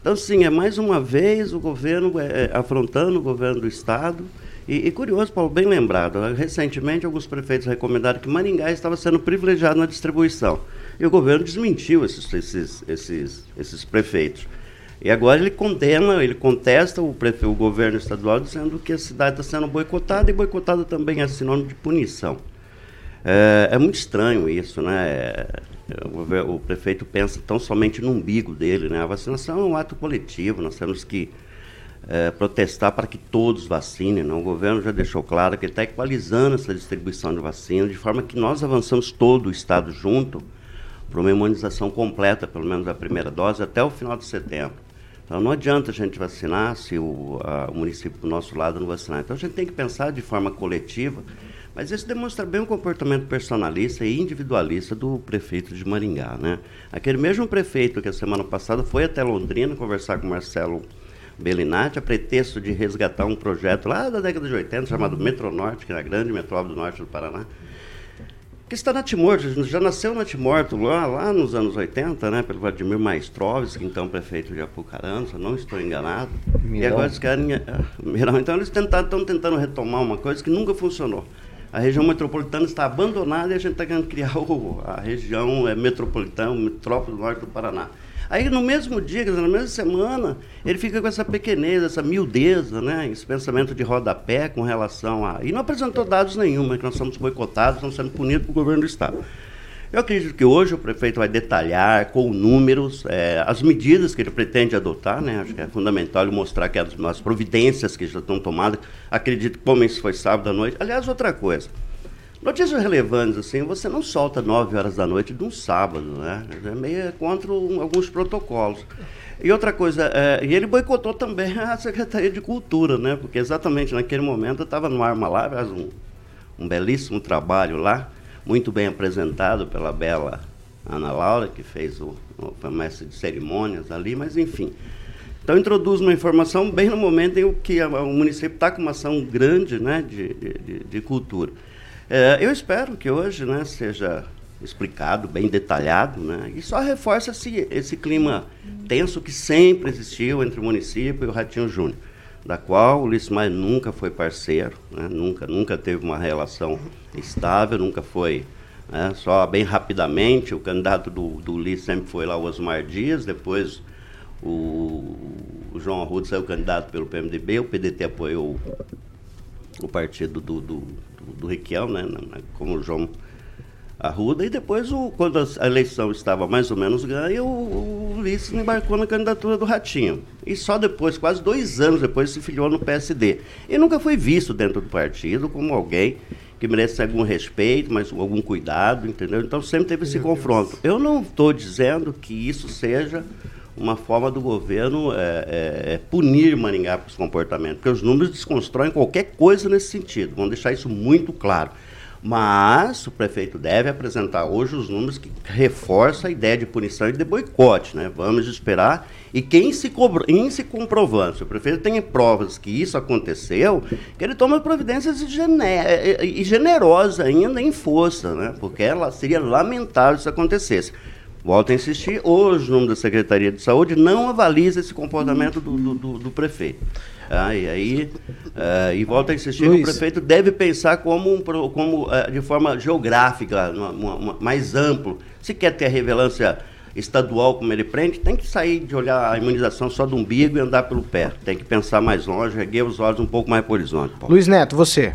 Então, sim, é mais uma vez o governo é, é afrontando o governo do Estado. E, e, curioso, Paulo, bem lembrado, recentemente alguns prefeitos recomendaram que Maringá estava sendo privilegiado na distribuição. E o governo desmentiu esses, esses, esses, esses prefeitos. E agora ele condena, ele contesta o, prefe... o governo estadual dizendo que a cidade está sendo boicotada e boicotada também é sinônimo de punição. É, é muito estranho isso, né? É, o, o, prefeito pensa tão somente no umbigo dele, né? A vacinação é um ato coletivo, nós temos que é, protestar para que todos vacinem. Né? O governo já deixou claro que ele está equalizando essa distribuição de vacina, de forma que nós avançamos todo o Estado junto para uma imunização completa, pelo menos a primeira dose, até o final de setembro. Então não adianta a gente vacinar se o, a, o município do nosso lado não vacinar. Então a gente tem que pensar de forma coletiva, mas isso demonstra bem o comportamento personalista e individualista do prefeito de Maringá. Né? Aquele mesmo prefeito que a semana passada foi até Londrina conversar com Marcelo Bellinati a pretexto de resgatar um projeto lá da década de 80 chamado Metronorte, que era a grande metrópole do norte do Paraná que está na Timor, já nasceu na Timor, lá, lá nos anos 80, né, pelo Vladimir Maestrovski, então prefeito de Apucarana, não estou enganado. Mirão. E agora eles querem. Uh, Mirão. Então eles estão tentando retomar uma coisa que nunca funcionou. A região metropolitana está abandonada e a gente está querendo criar o, a região é, metropolitana, metrópole do norte do Paraná. Aí no mesmo dia, na mesma semana, ele fica com essa pequenez, essa miudeza, né? Esse pensamento de rodapé com relação a. E não apresentou dados nenhum, que nós somos boicotados, estamos sendo punidos pelo governo do Estado. Eu acredito que hoje o prefeito vai detalhar com números é, as medidas que ele pretende adotar, né? Acho que é fundamental mostrar que as, as providências que já estão tomadas. Acredito que como isso foi sábado à noite. Aliás, outra coisa. Notícias relevantes, assim, você não solta 9 horas da noite de um sábado, né? É meio contra um, alguns protocolos. E outra coisa, é, e ele boicotou também a Secretaria de Cultura, né? Porque exatamente naquele momento eu estava no Arma lá, faz um, um belíssimo trabalho lá, muito bem apresentado pela bela Ana Laura, que fez o, o mestre de cerimônias ali, mas enfim. Então introduz uma informação bem no momento em que a, o município está com uma ação grande né, de, de, de cultura. É, eu espero que hoje né, seja explicado, bem detalhado, né, e só reforça esse, esse clima tenso que sempre existiu entre o município e o Ratinho Júnior, da qual o Maia nunca foi parceiro, né, nunca, nunca teve uma relação estável, nunca foi. Né, só bem rapidamente, o candidato do, do Ulisses sempre foi lá o Osmar Dias, depois o, o João Arruda saiu candidato pelo PMDB, o PDT apoiou o partido do, do, do, do Requião, né, como o João Arruda, e depois, o, quando a eleição estava mais ou menos ganha, o, o Ulisses embarcou na candidatura do Ratinho. E só depois, quase dois anos depois, se filiou no PSD. E nunca foi visto dentro do partido como alguém que merece algum respeito, mas algum cuidado, entendeu? Então sempre teve esse confronto. Eu não estou dizendo que isso seja uma forma do governo é, é, é punir Maringá por esse comportamento, porque os números desconstroem qualquer coisa nesse sentido. Vamos deixar isso muito claro. Mas o prefeito deve apresentar hoje os números que reforçam a ideia de punição e de boicote. Né? Vamos esperar. E quem se, em se comprovando, se o prefeito tem provas que isso aconteceu, que ele tome providências e generosas ainda em força, né? porque ela seria lamentável se acontecesse. Volto a insistir, hoje o número da Secretaria de Saúde não avaliza esse comportamento do, do, do, do prefeito. Ah, e aí, uh, e volto a insistir, Luiz. o prefeito deve pensar como, um, como uh, de forma geográfica, uma, uma, mais amplo. Se quer ter a relevância estadual como ele prende, tem que sair de olhar a imunização só do umbigo e andar pelo pé. Tem que pensar mais longe, erguer os olhos um pouco mais para o horizonte. Paulo. Luiz Neto, você.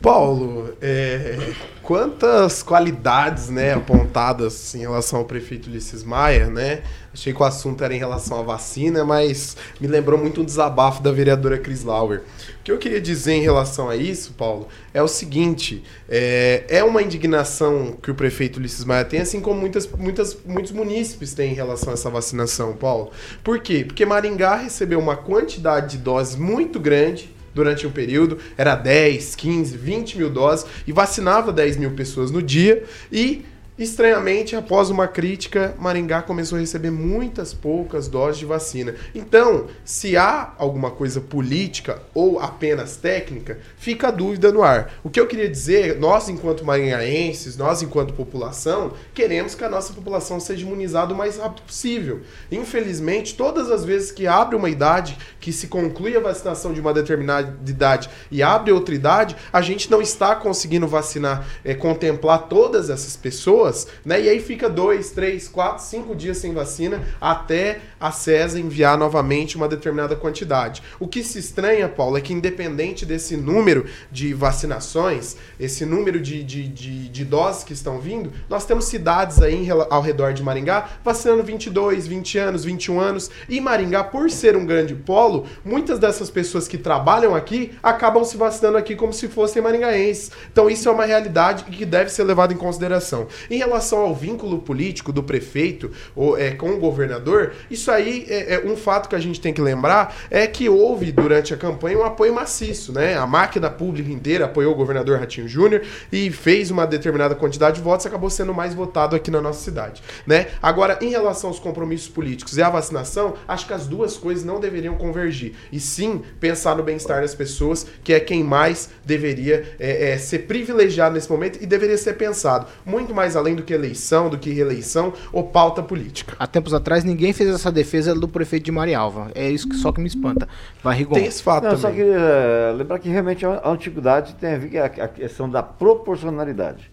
Paulo, é, quantas qualidades né, apontadas em relação ao prefeito Ulisses Maia, né? Achei que o assunto era em relação à vacina, mas me lembrou muito um desabafo da vereadora Cris Lauer. O que eu queria dizer em relação a isso, Paulo, é o seguinte: é, é uma indignação que o prefeito Ulisses Maia tem, assim como muitas, muitas, muitos munícipes têm em relação a essa vacinação, Paulo. Por quê? Porque Maringá recebeu uma quantidade de doses muito grande durante um período, era 10, 15, 20 mil doses e vacinava 10 mil pessoas no dia e Estranhamente, após uma crítica, Maringá começou a receber muitas poucas doses de vacina. Então, se há alguma coisa política ou apenas técnica, fica a dúvida no ar. O que eu queria dizer, nós enquanto maringaenses, nós enquanto população, queremos que a nossa população seja imunizada o mais rápido possível. Infelizmente, todas as vezes que abre uma idade, que se conclui a vacinação de uma determinada idade e abre outra idade, a gente não está conseguindo vacinar, é, contemplar todas essas pessoas pessoas, né? E aí fica dois, três, quatro, cinco dias sem vacina até a CESA enviar novamente uma determinada quantidade. O que se estranha, Paulo, é que independente desse número de vacinações, esse número de, de, de, de doses que estão vindo, nós temos cidades aí ao redor de Maringá vacinando 22, 20 anos, 21 anos. E Maringá, por ser um grande polo, muitas dessas pessoas que trabalham aqui acabam se vacinando aqui como se fossem maringaenses. Então isso é uma realidade que deve ser levada em consideração. Em relação ao vínculo político do prefeito ou, é, com o governador, isso aí é, é, um fato que a gente tem que lembrar é que houve durante a campanha um apoio maciço, né? A máquina pública inteira apoiou o governador Ratinho Júnior e fez uma determinada quantidade de votos acabou sendo mais votado aqui na nossa cidade, né? Agora, em relação aos compromissos políticos e à vacinação, acho que as duas coisas não deveriam convergir e sim pensar no bem-estar das pessoas, que é quem mais deveria é, é, ser privilegiado nesse momento e deveria ser pensado muito mais além além do que eleição, do que reeleição ou pauta política. Há tempos atrás ninguém fez essa defesa do prefeito de Marialva. É isso que só que me espanta. Vai Rigon. Tem esse fato Não, também. Só queria eh, lembrar que realmente a antiguidade tem a ver com a questão da proporcionalidade.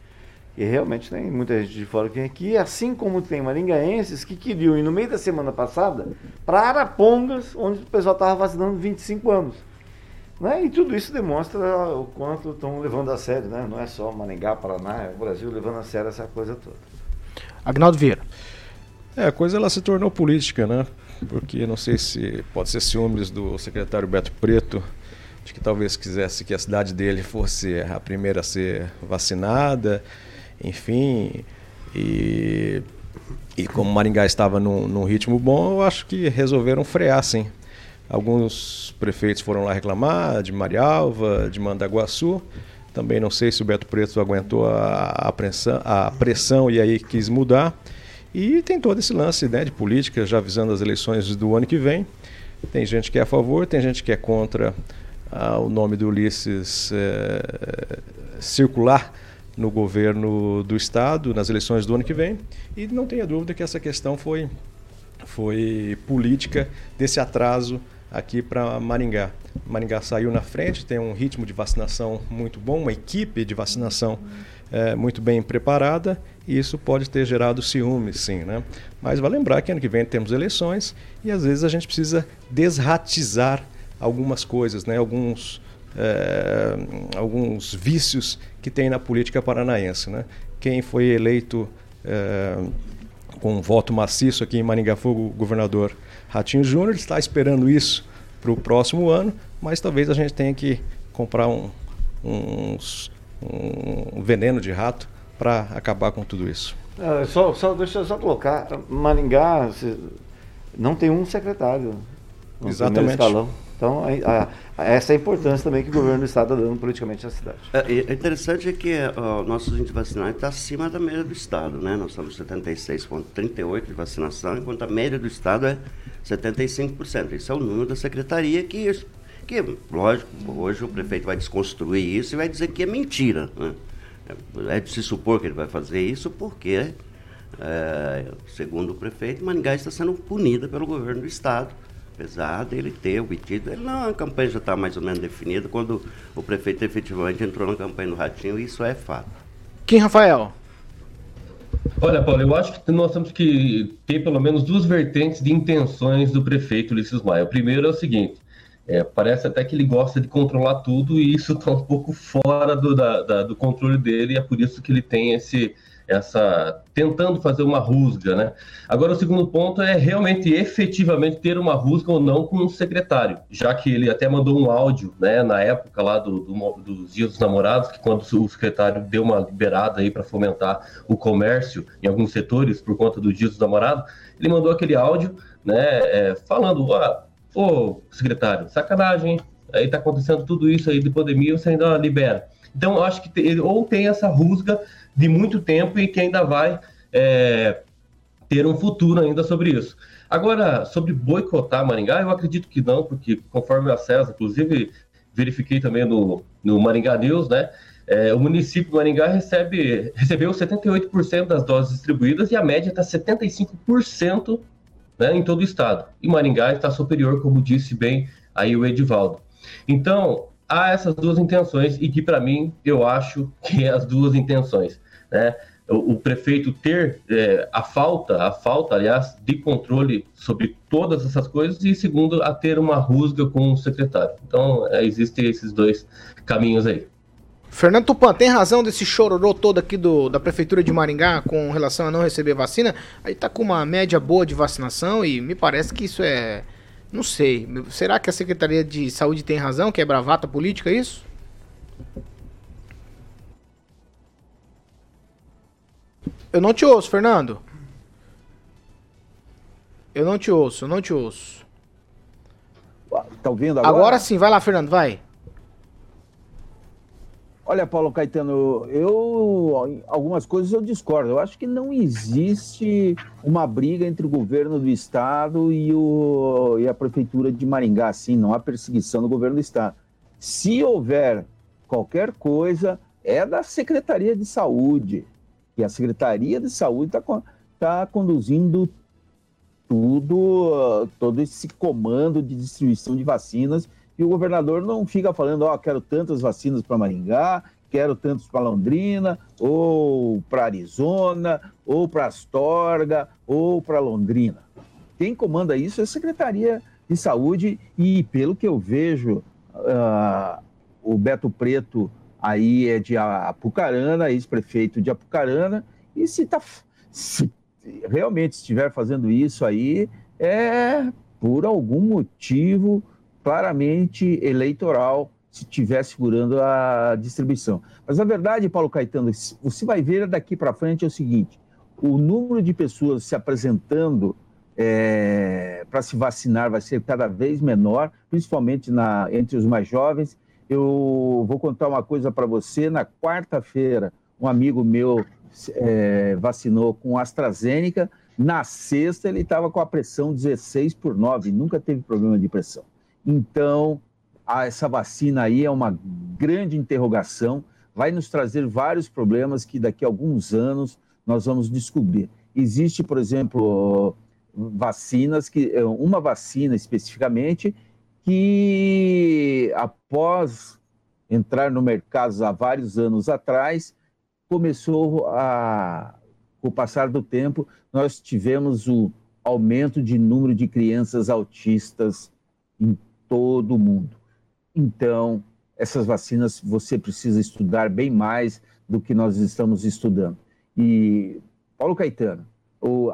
E realmente tem muita gente de fora que vem aqui, assim como tem maringaenses que queriam ir no meio da semana passada para Arapongas, onde o pessoal estava vacinando 25 anos. Né? E tudo isso demonstra o quanto estão levando a sério, né? não é só Maringá, Paraná, é o Brasil levando a sério essa coisa toda. Agnaldo Vieira. É, a coisa ela se tornou política, né? Porque não sei se pode ser ciúmes do secretário Beto Preto, de que talvez quisesse que a cidade dele fosse a primeira a ser vacinada, enfim. E, e como Maringá estava num, num ritmo bom, eu acho que resolveram frear, sim. Alguns prefeitos foram lá reclamar, de Marialva, de Mandaguaçu. Também não sei se o Beto Preto aguentou a, a, pressão, a pressão e aí quis mudar. E tem todo esse lance né, de política, já avisando as eleições do ano que vem. Tem gente que é a favor, tem gente que é contra ah, o nome do Ulisses é, circular no governo do Estado, nas eleições do ano que vem. E não tenha dúvida que essa questão foi, foi política desse atraso aqui para Maringá. Maringá saiu na frente, tem um ritmo de vacinação muito bom, uma equipe de vacinação é, muito bem preparada e isso pode ter gerado ciúmes, sim, né? Mas vai lembrar que ano que vem temos eleições e às vezes a gente precisa desratizar algumas coisas, né? Alguns, é, alguns vícios que tem na política paranaense, né? quem foi eleito é, com um voto maciço aqui em Maringá foi o governador Ratinho Júnior, está esperando isso para o próximo ano, mas talvez a gente tenha que comprar um, um, um veneno de rato para acabar com tudo isso. É, só, só, deixa eu só colocar, Maringá não tem um secretário no Exatamente. Então, a, a, essa é a importância também que o governo do Estado está dando politicamente à cidade. É, é interessante que o nosso índice de vacinação está acima da média do Estado. Né? Nós estamos 76,38% de vacinação, enquanto a média do Estado é 75%. Esse é o número da secretaria que, que lógico, hoje o prefeito vai desconstruir isso e vai dizer que é mentira. Né? É de se supor que ele vai fazer isso porque, é, segundo o prefeito, Maningá está sendo punida pelo governo do Estado apesar dele ter obtido, ele não, a campanha já está mais ou menos definida, quando o prefeito efetivamente entrou na campanha do Ratinho, isso é fato. Quem, Rafael? Olha, Paulo, eu acho que nós temos que ter pelo menos duas vertentes de intenções do prefeito Ulisses Maia. O primeiro é o seguinte, é, parece até que ele gosta de controlar tudo e isso está um pouco fora do, da, da, do controle dele e é por isso que ele tem esse, essa tentando fazer uma rusga, né? Agora o segundo ponto é realmente efetivamente ter uma rusga ou não com o secretário, já que ele até mandou um áudio, né, na época lá do, do dos dias dos namorados, que quando o secretário deu uma liberada aí para fomentar o comércio em alguns setores por conta do dia dos namorados, ele mandou aquele áudio, né, é, falando, ah, ô secretário, sacanagem, aí tá acontecendo tudo isso aí de pandemia, você ainda libera. Então, acho que ele ou tem essa rusga de muito tempo e que ainda vai é, ter um futuro ainda sobre isso. Agora, sobre boicotar Maringá, eu acredito que não, porque conforme o acesso, inclusive verifiquei também no, no Maringá News, né? É, o município de Maringá recebe, recebeu 78% das doses distribuídas e a média está 75% né, em todo o estado. E Maringá está superior, como disse bem aí o Edivaldo. Então, há essas duas intenções e que, para mim, eu acho que é as duas intenções né? O, prefeito ter é, a falta, a falta, aliás, de controle sobre todas essas coisas e segundo a ter uma rusga com o secretário. Então, é, existem esses dois caminhos aí. Fernando Tupan, tem razão desse chororô todo aqui do, da Prefeitura de Maringá com relação a não receber vacina? Aí tá com uma média boa de vacinação e me parece que isso é. Não sei. Será que a Secretaria de Saúde tem razão, que é bravata política é isso? Eu não te ouço, Fernando. Eu não te ouço, eu não te ouço. Tá ouvindo agora? Agora sim, vai lá, Fernando, vai. Olha, Paulo Caetano, eu algumas coisas eu discordo. Eu acho que não existe uma briga entre o governo do estado e, o, e a prefeitura de Maringá, assim, não há perseguição do governo do estado. Se houver qualquer coisa, é da Secretaria de Saúde. E a Secretaria de Saúde está tá conduzindo tudo, todo esse comando de distribuição de vacinas, e o governador não fica falando, ó, oh, quero tantas vacinas para Maringá, quero tantos para Londrina, ou para Arizona, ou para Astorga, ou para Londrina. Quem comanda isso é a Secretaria de Saúde, e pelo que eu vejo, uh, o Beto Preto aí é de Apucarana, ex-prefeito de Apucarana, e se, tá, se realmente estiver fazendo isso aí, é por algum motivo claramente eleitoral, se estiver segurando a distribuição. Mas a verdade, Paulo Caetano, você vai ver daqui para frente é o seguinte: o número de pessoas se apresentando é, para se vacinar vai ser cada vez menor, principalmente na, entre os mais jovens, eu vou contar uma coisa para você. Na quarta-feira, um amigo meu é, vacinou com AstraZeneca. Na sexta, ele estava com a pressão 16 por 9, nunca teve problema de pressão. Então, a, essa vacina aí é uma grande interrogação, vai nos trazer vários problemas que daqui a alguns anos nós vamos descobrir. Existe, por exemplo, vacinas que uma vacina especificamente que após entrar no mercado há vários anos atrás, começou a, com o passar do tempo, nós tivemos o aumento de número de crianças autistas em todo o mundo. Então, essas vacinas você precisa estudar bem mais do que nós estamos estudando. E, Paulo Caetano,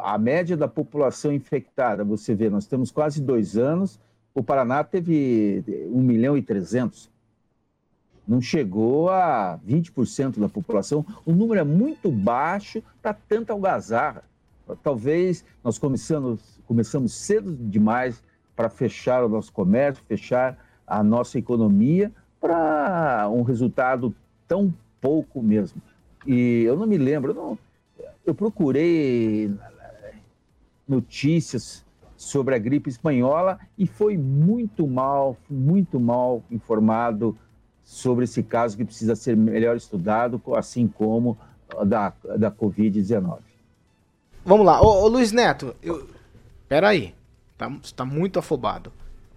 a média da população infectada, você vê, nós temos quase dois anos, o Paraná teve 1 milhão e 300. Não chegou a 20% da população. O número é muito baixo para tanta algazarra. Talvez nós começamos, começamos cedo demais para fechar o nosso comércio, fechar a nossa economia para um resultado tão pouco mesmo. E eu não me lembro, eu, não, eu procurei notícias sobre a gripe espanhola e foi muito mal, muito mal informado sobre esse caso que precisa ser melhor estudado, assim como da, da Covid-19. Vamos lá, ô, ô Luiz Neto, eu... peraí, tá, você tá muito afobado.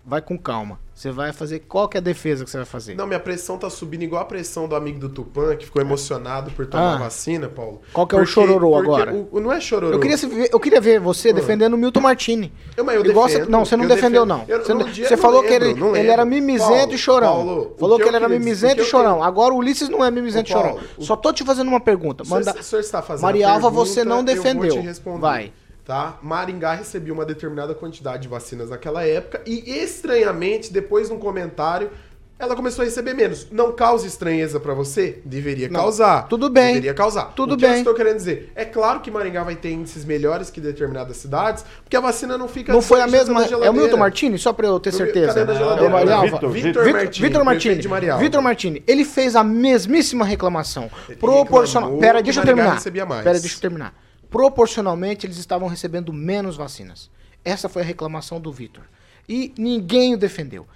Vai com calma. Você vai fazer. Qual que é a defesa que você vai fazer? Não, minha pressão tá subindo igual a pressão do amigo do Tupã, que ficou emocionado por tomar Ah. vacina, Paulo. Qual que é o chororô porque agora? o- o- não é chororô. Eu queria, ver- eu queria ver você defendendo o Milton Martini. Eu, mas eu Igual você- defendo, não, você não eu defendeu, defendo. não. Eu- você não- você falou que lembro, ele, não ele lembro. era mimizento Paulo, e chorão. Paulo, falou que que ele era mimizento que e chorão. Agora o Ulisses não é mimizento e chorão. o- Só tô te fazendo uma pergunta. O senhor- Manda... o senhor está fazendo Maria Alva, você não defendeu. Vai. Tá? Maringá recebeu uma determinada quantidade de vacinas naquela época e, estranhamente, depois de um comentário, ela começou a receber menos. Não causa estranheza pra você? Deveria Não. causar. Tudo bem. Deveria causar. Tudo o que bem. eu estou querendo dizer? É claro que Maringá vai ter índices melhores que determinadas cidades, porque a vacina não fica... Não foi a mesma. É o. Milton Martini, só pra eu ter certeza. Vitor, Vitor Vitor Vitor Martini, Vitor Martini. Vitor Martini. Ele fez a mesmíssima reclamação. Proporcional. Pera, deixa eu terminar. recebia mais. Pera, deixa eu terminar. Proporcionalmente, eles estavam recebendo menos vacinas. Essa foi a reclamação do Vitor. E ninguém o defendeu.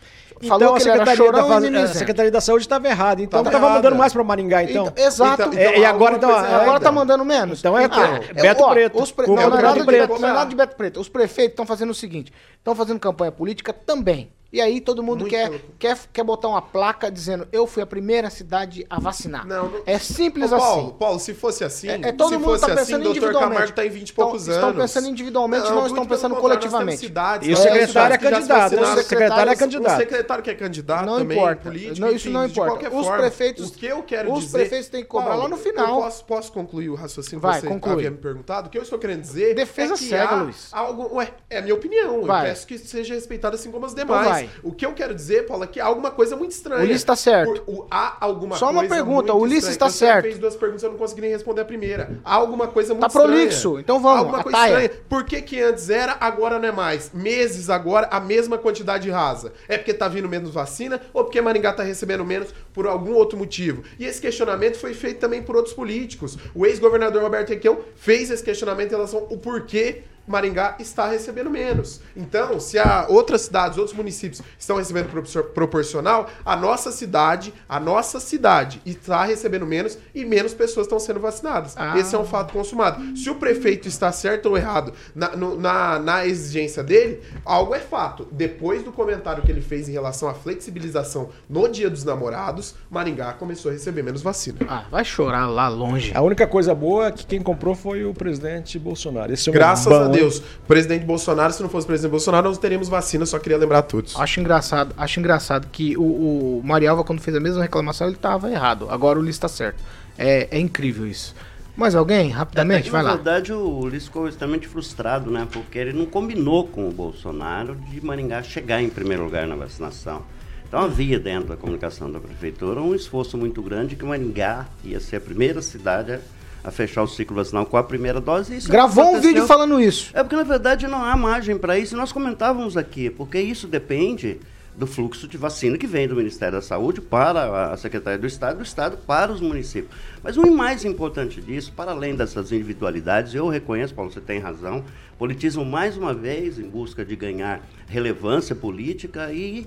Falou então, que a Secretaria, da, chorão e a. Secretaria da Saúde estava errada. Então Tava estava mandando mais para Maringá, então. Então, exato. É, e agora, então. Alguma coisa- agora tá mandando menos. Então é Ah, Beto ó, Preto. Os pre... Não, é nada de não é nada de Beto Preto. Os prefeitos estão fazendo o seguinte: estão fazendo campanha política também. E aí todo mundo quer, quer, quer botar uma placa dizendo eu fui a primeira cidade a vacinar. É simples Ô, Paulo, assim. Paulo, se fosse assim, É, é, todo se mundo fosse tá assim, pensando doutor individualmente. Camargo tá em 20 e poucos estão anos. pensando individualmente, não, muito estão pensando coletivamente. cidades, E o secretário é cidades que já se candidato, né? O secretário é candidato. O secretário que é candidato Não também, importa. político, Não, isso enfim, não importa. Os forma, prefeitos- o que eu quero os dizer... prefeitos têm que cobrar Paulo, lá no final. Eu posso, posso concluir o raciocínio Vai, que você conclui. havia me perguntado? O que eu estou querendo dizer Defesa é que cega, há Luiz. algo... Ué, é a minha opinião. Vai. Eu peço que seja respeitada assim como as Então demais. Vai. O que eu quero dizer, Paulo, é que há alguma coisa muito estranha. O Ulisses tá certo. O- há alguma Só uma pergunta, o Ulisses estranha. tá Você certo. fez duas perguntas, eu não consegui nem responder a primeira. Há alguma coisa muito Tá estranha. prolixo, então vamos, Alguma coisa ataia. estranha. Por que, que antes era, agora não é mais? Meses agora, a mesma quantidade rasa. É porque tá vindo menos vacina ou porque Maringá tá recebendo menos por algum outro motivo? E esse questionamento foi feito também por outros políticos. O ex-governador Roberto Requião fez esse questionamento em relação ao porquê Maringá está recebendo menos. Então, se há outras cidades, outros municípios estão recebendo propor- proporcional, a nossa cidade, a nossa cidade está recebendo menos e menos pessoas estão sendo vacinadas. Ah. Esse é um fato consumado. Se o prefeito está certo ou errado na, no- na, na exigência dele, algo é fato. Depois do comentário que ele fez em relação à flexibilização no Dia dos Namorados, Maringá começou a receber menos vacina. Ah, vai chorar lá longe. A única coisa boa é que quem comprou foi o presidente Bolsonaro. Esse é Graças a hein? Deus. Presidente Bolsonaro, se não fosse o presidente Bolsonaro, nós teríamos vacina, só queria lembrar a todos. Acho engraçado, acho engraçado que o, o Marialva, quando fez a mesma reclamação, ele tava errado. Agora o Ulisses tá certo. É, é incrível isso. Mais alguém? Rapidamente, É que, vai na lá. verdade, o Ulisses ficou extremamente frustrado, né? Porque ele não combinou com o Bolsonaro de Maringá chegar em primeiro lugar na vacinação. Então havia dentro da comunicação da prefeitura um esforço muito grande que Maringá ia ser a primeira cidade a, a fechar o ciclo vacinal com a primeira dose. isso Gravou um vídeo falando isso. É porque, na verdade, não há margem para isso. E nós comentávamos aqui, porque isso depende do fluxo de vacina que vem do Ministério da Saúde para a Secretaria do Estado, do Estado para os municípios. Mas o mais importante disso, para além dessas individualidades, eu reconheço, Paulo, você tem razão, politismo mais uma vez em busca de ganhar relevância política e,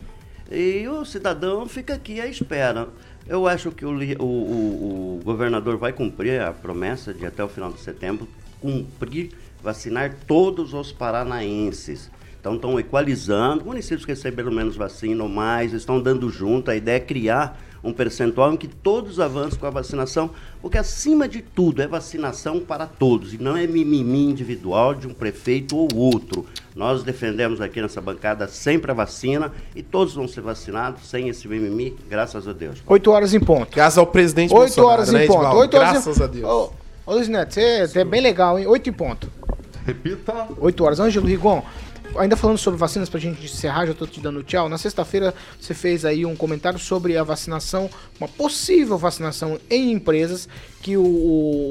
e o cidadão fica aqui à espera. Eu acho que o, o- o- o governador vai cumprir a promessa de até o final de setembro cumprir, vacinar todos os paranaenses. Então estão equalizando, municípios que receberam menos vacina ou mais, estão dando junto. A ideia é criar um percentual em que todos avancem com a vacinação, porque acima de tudo é vacinação para todos e não é mimimi individual de um prefeito ou outro. Nós defendemos aqui nessa bancada sempre a vacina e todos vão ser vacinados sem esse mimimi, graças a Deus. 8 horas em ponto. Graças ao presidente 8 Bolsonaro, horas né, em ponto. Edivaldo? 8 horas Graças em... a Deus. Ô, Ô Luiz Neto, você você é bem legal, hein? 8 em ponto. Repita. 8 horas. Ângelo Rigon, ainda falando sobre vacinas pra gente encerrar, já tô te dando tchau. Na sexta-feira você fez aí um comentário sobre a vacinação, uma possível vacinação em empresas, que o,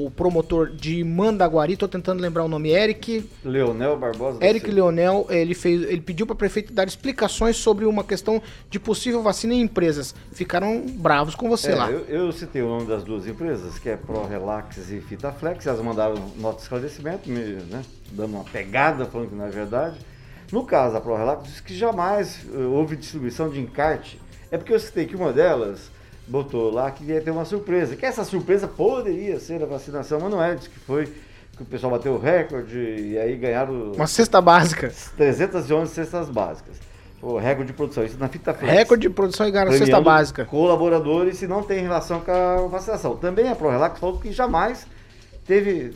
o promotor de Mandaguari, tô tentando lembrar o nome, Eric, Leonel Barbosa. Eric. Leonel, ele, fez, ele pediu para prefeito dar explicações sobre uma questão de possível vacina em empresas. Ficaram bravos com você É, lá. Eu, eu citei o nome das duas empresas, que é ProRelax e Fitaflex. Elas mandaram nota de esclarecimento, me, né, dando uma pegada, falando que não é verdade. No caso da ProRelax, diz que jamais eh, houve distribuição de encarte. É porque eu citei que uma delas botou lá que ia ter uma surpresa. Que essa surpresa poderia ser a vacinação, mas não é. Diz que foi que o pessoal bateu o recorde e aí ganharam Uma cesta básica. 311 cestas básicas. O recorde de produção, isso na Fitaflex. Recorde de produção e ganharam cesta básica. Colaboradores se não tem relação com a vacinação. Também a ProRelax falou que jamais teve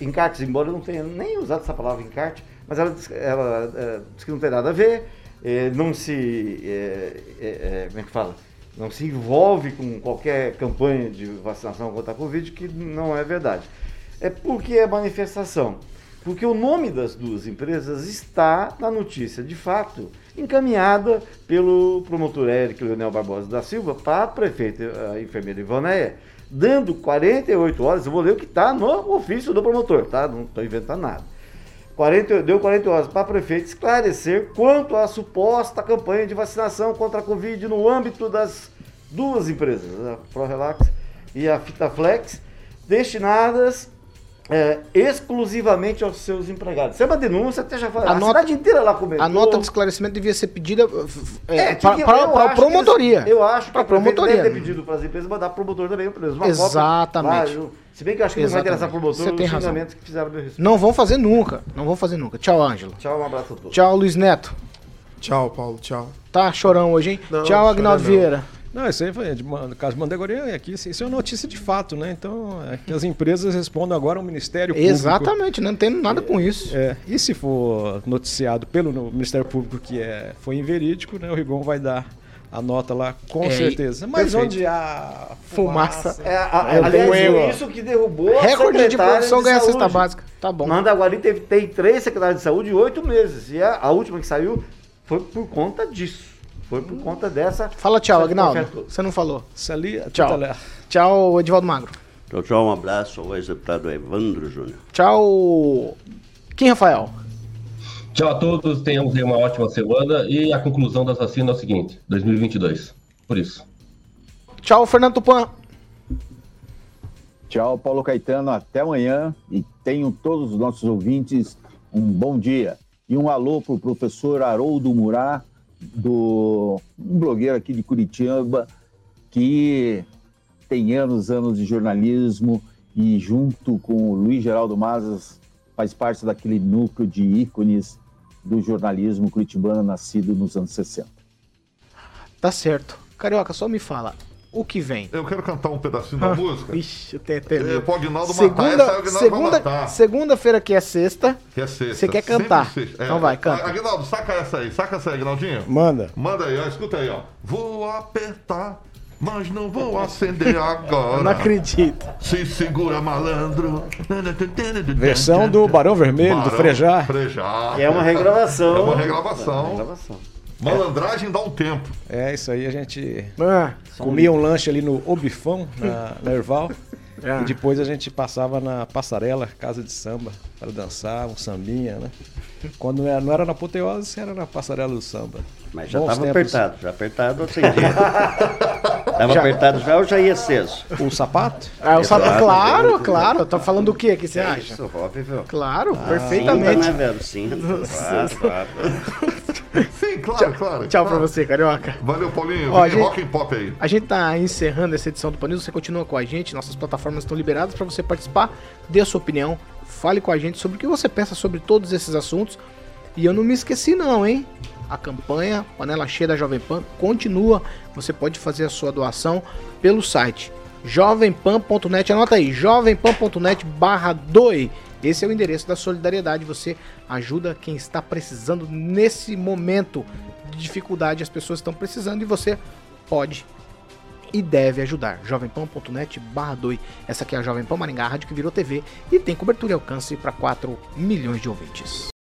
encartes, embora eu não tenha nem usado essa palavra encarte, mas ela, diz- ela, eh, que não tem nada a ver, eh, não se. eh, como é que fala? Não se envolve com qualquer campanha de vacinação contra a Covid, que não é verdade. É porque é manifestação. Porque o nome das duas empresas está na notícia, de fato, encaminhada pelo promotor Eric Leonel Barbosa da Silva para a prefeita, a enfermeira Ivoneia, dando 48 horas, eu vou ler o que está no ofício do promotor, tá? Não estou inventando nada. 40, deu 40 horas para a prefeita esclarecer quanto à suposta campanha de vacinação contra a Covid no âmbito das duas empresas, a ProRelax e a Fitaflex, destinadas é, exclusivamente aos seus empregados. Isso é uma denúncia, até já falei. A A, nota- cidade inteira lá comentou. A nota de esclarecimento devia ser pedida é, É, para a promotoria. eles- eu acho que a promotoria. deve ter pedido para as empresas mandar para o promotor também, uma Exatamente. cópia. Lá, se bem que eu acho que não vai interessar Exatamente. promotor Você tem os razão. que fizeram a meu respeito. Não vão fazer nunca. Não vão fazer nunca. Tchau, Ângelo. Tchau, um abraço a todos. Tchau, Luiz Neto. Tchau, Paulo. Tchau. Tá chorão hoje, hein? Não, Tchau, Agnaldo. Vieira. Não, isso aí foi de no caso de Mandaguari, aqui, isso é uma notícia de fato, né? Então, é que as empresas respondem agora ao Ministério Público. Exatamente, não tem nada com isso. É, e se for noticiado pelo no- Ministério Público que é, foi inverídico, né, o Rigon vai dar a nota lá com É, certeza. Mas perfeito. onde há Fumaça. É, a, aliás, tenho foi eu. isso que derrubou a Recorde de produção ganha saúde. cesta básica. Tá bom. Mandaguari teve, tem três secretários de saúde em oito meses. E a, a última que saiu foi por conta disso. Foi por conta dessa. Fala tchau, Agnaldo. Você não falou. Sali, Tchau. Tchau, Edivaldo Magro. Tchau, tchau, um abraço ao ex-deputado Evandro Júnior. Tchau, Kim Rafael. Tchau a todos, tenhamos aí uma ótima semana e a conclusão da vacina é o seguinte, 2022. Por isso. Tchau, Fernando Tupan. Tchau, Paulo Caetano. Até amanhã. E tenham todos os nossos ouvintes um bom dia. E um alô para o professor Haroldo Murá, do, um blogueiro aqui de Curitiba, que tem anos, anos de jornalismo e junto com o Luiz Geraldo Mazas faz parte daquele núcleo de ícones do jornalismo curitibano nascido nos anos 60. Tá certo. Carioca, só me fala. O que vem? Eu quero cantar um pedacinho da música. Ixi, eu tenho até É, medo. matar, essa Segunda, aí o Aguinaldo vai segunda, matar. segunda-feira que é sexta. Que é sexta. Você quer cantar? sexta. É. Então vai, canta. Aguinaldo, saca essa aí. Saca essa aí, Aguinaldinho. Manda. Manda aí, ó. Escuta aí, ó. Vou apertar, mas não vou acender agora. Eu não acredito. Se segura, malandro. Versão do Barão Vermelho, do Barão Frejá. Frejá. É uma regravação. É uma É uma regravação. Malandragem dá um tempo. É, isso aí a gente Ah, comia um lanche ali no Obifão, na, na Erval. Ah. E depois a gente passava na passarela, casa de samba, para dançar, um sambinha, né? Quando não era, não era na apoteose, era na passarela do samba. Mas já estava apertado, já apertado eu atendi. Estava apertado já ou já ia aceso? O sapato? Ah, o sapato, claro, claro. Tô falando o que que você É acha? Isso, óbvio. Claro, Cinta, perfeitamente. né, velho? Cinta, claro, claro. Sim, claro, claro. Tchau pra claro. você, Carioca. Valeu, Paulinho. Ó, gente- rock and pop aí. A gente tá encerrando essa edição do Panil. Você continua com a gente, nossas plataformas estão liberadas para você participar, dê a sua opinião, fale com a gente sobre o que você pensa sobre todos esses assuntos. E eu não me esqueci não, hein? A campanha Panela Cheia da Jovem Pan continua. Você pode fazer a sua doação pelo site jovempan.net. Anota aí, jovempan.net barra doe. Esse é o endereço da solidariedade. Você ajuda quem está precisando nesse momento de dificuldade. As pessoas estão precisando e você pode e deve ajudar. jovempan.net barra doe. Essa aqui é a Jovem Pan Maringá, a rádio que virou TV e tem cobertura e alcance para 4 milhões de ouvintes.